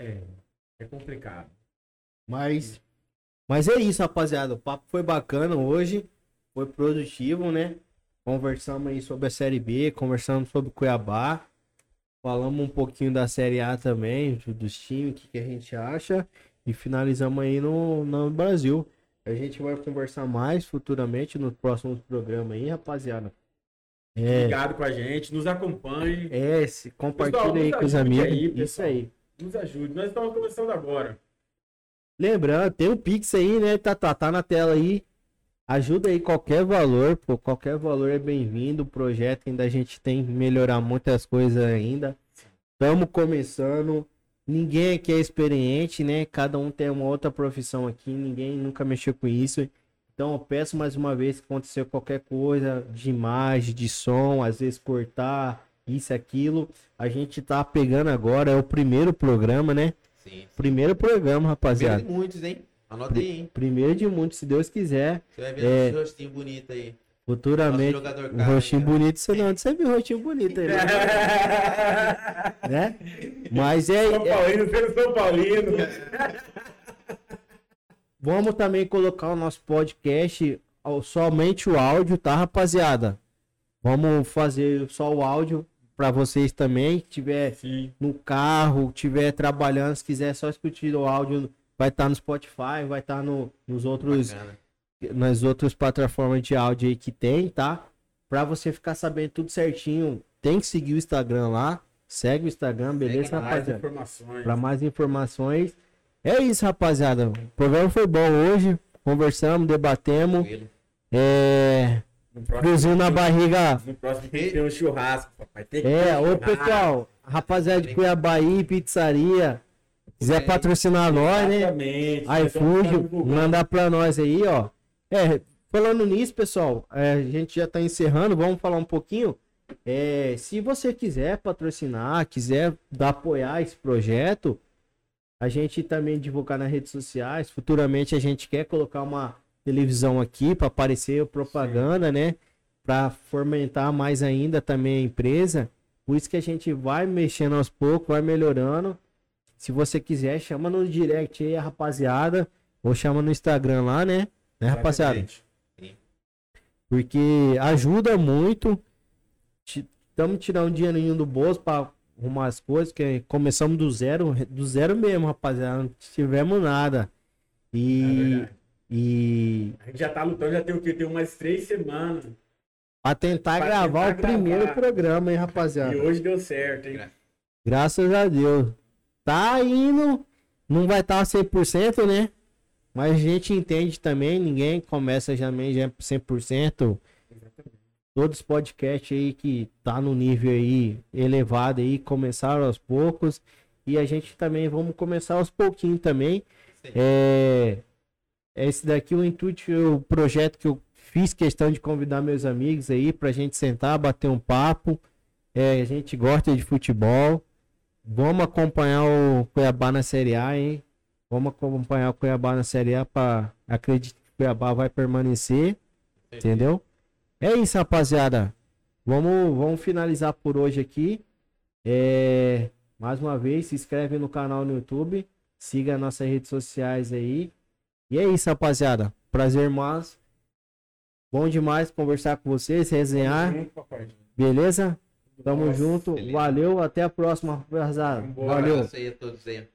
É. É complicado. Mas, mas é isso, rapaziada. O papo foi bacana hoje. Foi produtivo, né? Conversamos aí sobre a Série B, conversamos sobre Cuiabá. Falamos um pouquinho da Série A também, do- dos times, o que, que a gente acha. E finalizamos aí no, no Brasil. A gente vai conversar mais futuramente nos próximos programas aí, rapaziada. É, Ligado com a gente, nos acompanhe, é se compartilha Pessoal, aí com os amigos. aí, Isso aí. Nos ajude. Nós estamos começando agora. Lembrando, tem o Pix aí, né? Tá, tá, tá na tela aí. Ajuda aí qualquer valor, pô. Qualquer valor é bem-vindo. O projeto ainda a gente tem que melhorar muitas coisas ainda. Estamos começando. Ninguém aqui é experiente, né? Cada um tem uma outra profissão aqui. Ninguém nunca mexeu com isso. Então eu peço mais uma vez que acontecer qualquer coisa de imagem, de som, às vezes cortar, isso, aquilo. A gente tá pegando agora, é o primeiro programa, né? Sim. Primeiro programa, rapaziada. Primeiro de muitos, hein? Anota aí, hein? Primeiro de muitos, se Deus quiser. Você vai ver É. esse rostinho bonito aí. Nosso Futuramente. jogador Um rostinho bonito, você não. Você viu um rostinho bonito aí, né? [laughs] né? Mas é, São é- Paulino, sendo São Paulino. [laughs] Vamos também colocar o nosso podcast ao- somente o áudio, tá, rapaziada? Vamos fazer só o áudio para vocês também. Que tiver Sim. no carro, tiver trabalhando, se quiser só escutar o áudio, vai estar no Spotify, vai estar no, nos outros. Bacana. nas outras plataformas de áudio aí que tem, tá? Pra você ficar sabendo tudo certinho, tem que seguir o Instagram lá. Segue o Instagram, beleza, Mais rapaziada? informações. Pra mais informações. É isso, rapaziada. O programa foi bom hoje. Conversamos, debatemos. É. Friozinho na barriga. no próximo tem que ter um churrasco, papai. Tem É, um ô pessoal, rapaziada de Cuiabá aí, pizzaria. Quiser É, patrocinar nós, né? Estamos iFood, mandar pra nós aí, ó. É, falando nisso, pessoal, é, a gente já tá encerrando, vamos falar um pouquinho. É, se você quiser patrocinar, quiser dar, apoiar esse projeto, a gente também divulgar nas redes sociais. Futuramente a gente quer colocar uma televisão aqui para aparecer propaganda, né? Para fomentar mais ainda também a empresa. Por isso que a gente vai mexendo aos poucos, vai melhorando. Se você quiser, chama no direct aí a rapaziada. Ou chama no Instagram lá, né? Né, rapaziada? Porque ajuda muito. Estamos tirando um dinheirinho do bolso para arrumar as coisas, que começamos do zero, do zero mesmo, rapaziada. Não tivemos nada. É E, verdade. E A gente já tá lutando, já tem o quê? Tem umas três semanas. para tentar Pra gravar tentar o primeiro gravar. programa, hein, rapaziada. E hoje deu certo, hein? Graças a Deus. Tá indo, não vai estar 100%, né? Mas a gente entende também, ninguém começa já já é 100%. Todos os podcasts aí que tá no nível aí elevado aí começaram aos poucos e a gente também vamos começar aos pouquinhos também. Sim. É, esse daqui o intuito, o projeto que eu fiz questão de convidar meus amigos aí pra gente sentar, bater um papo. É, a gente gosta de futebol. Vamos acompanhar o Cuiabá na Série A, hein? Vamos acompanhar o Cuiabá na Série A para acredito que o Cuiabá vai permanecer, entendeu? É isso, rapaziada. Vamos, vamos finalizar por hoje aqui. É, mais uma vez, se inscreve no canal no YouTube, siga nossas redes sociais aí. E é isso, rapaziada. Prazer mais. Bom demais conversar com vocês, resenhar, beleza? Tamo Nossa, junto. beleza. Valeu, até a próxima, rapaziada. Um Valeu. abraço aí a todos aí.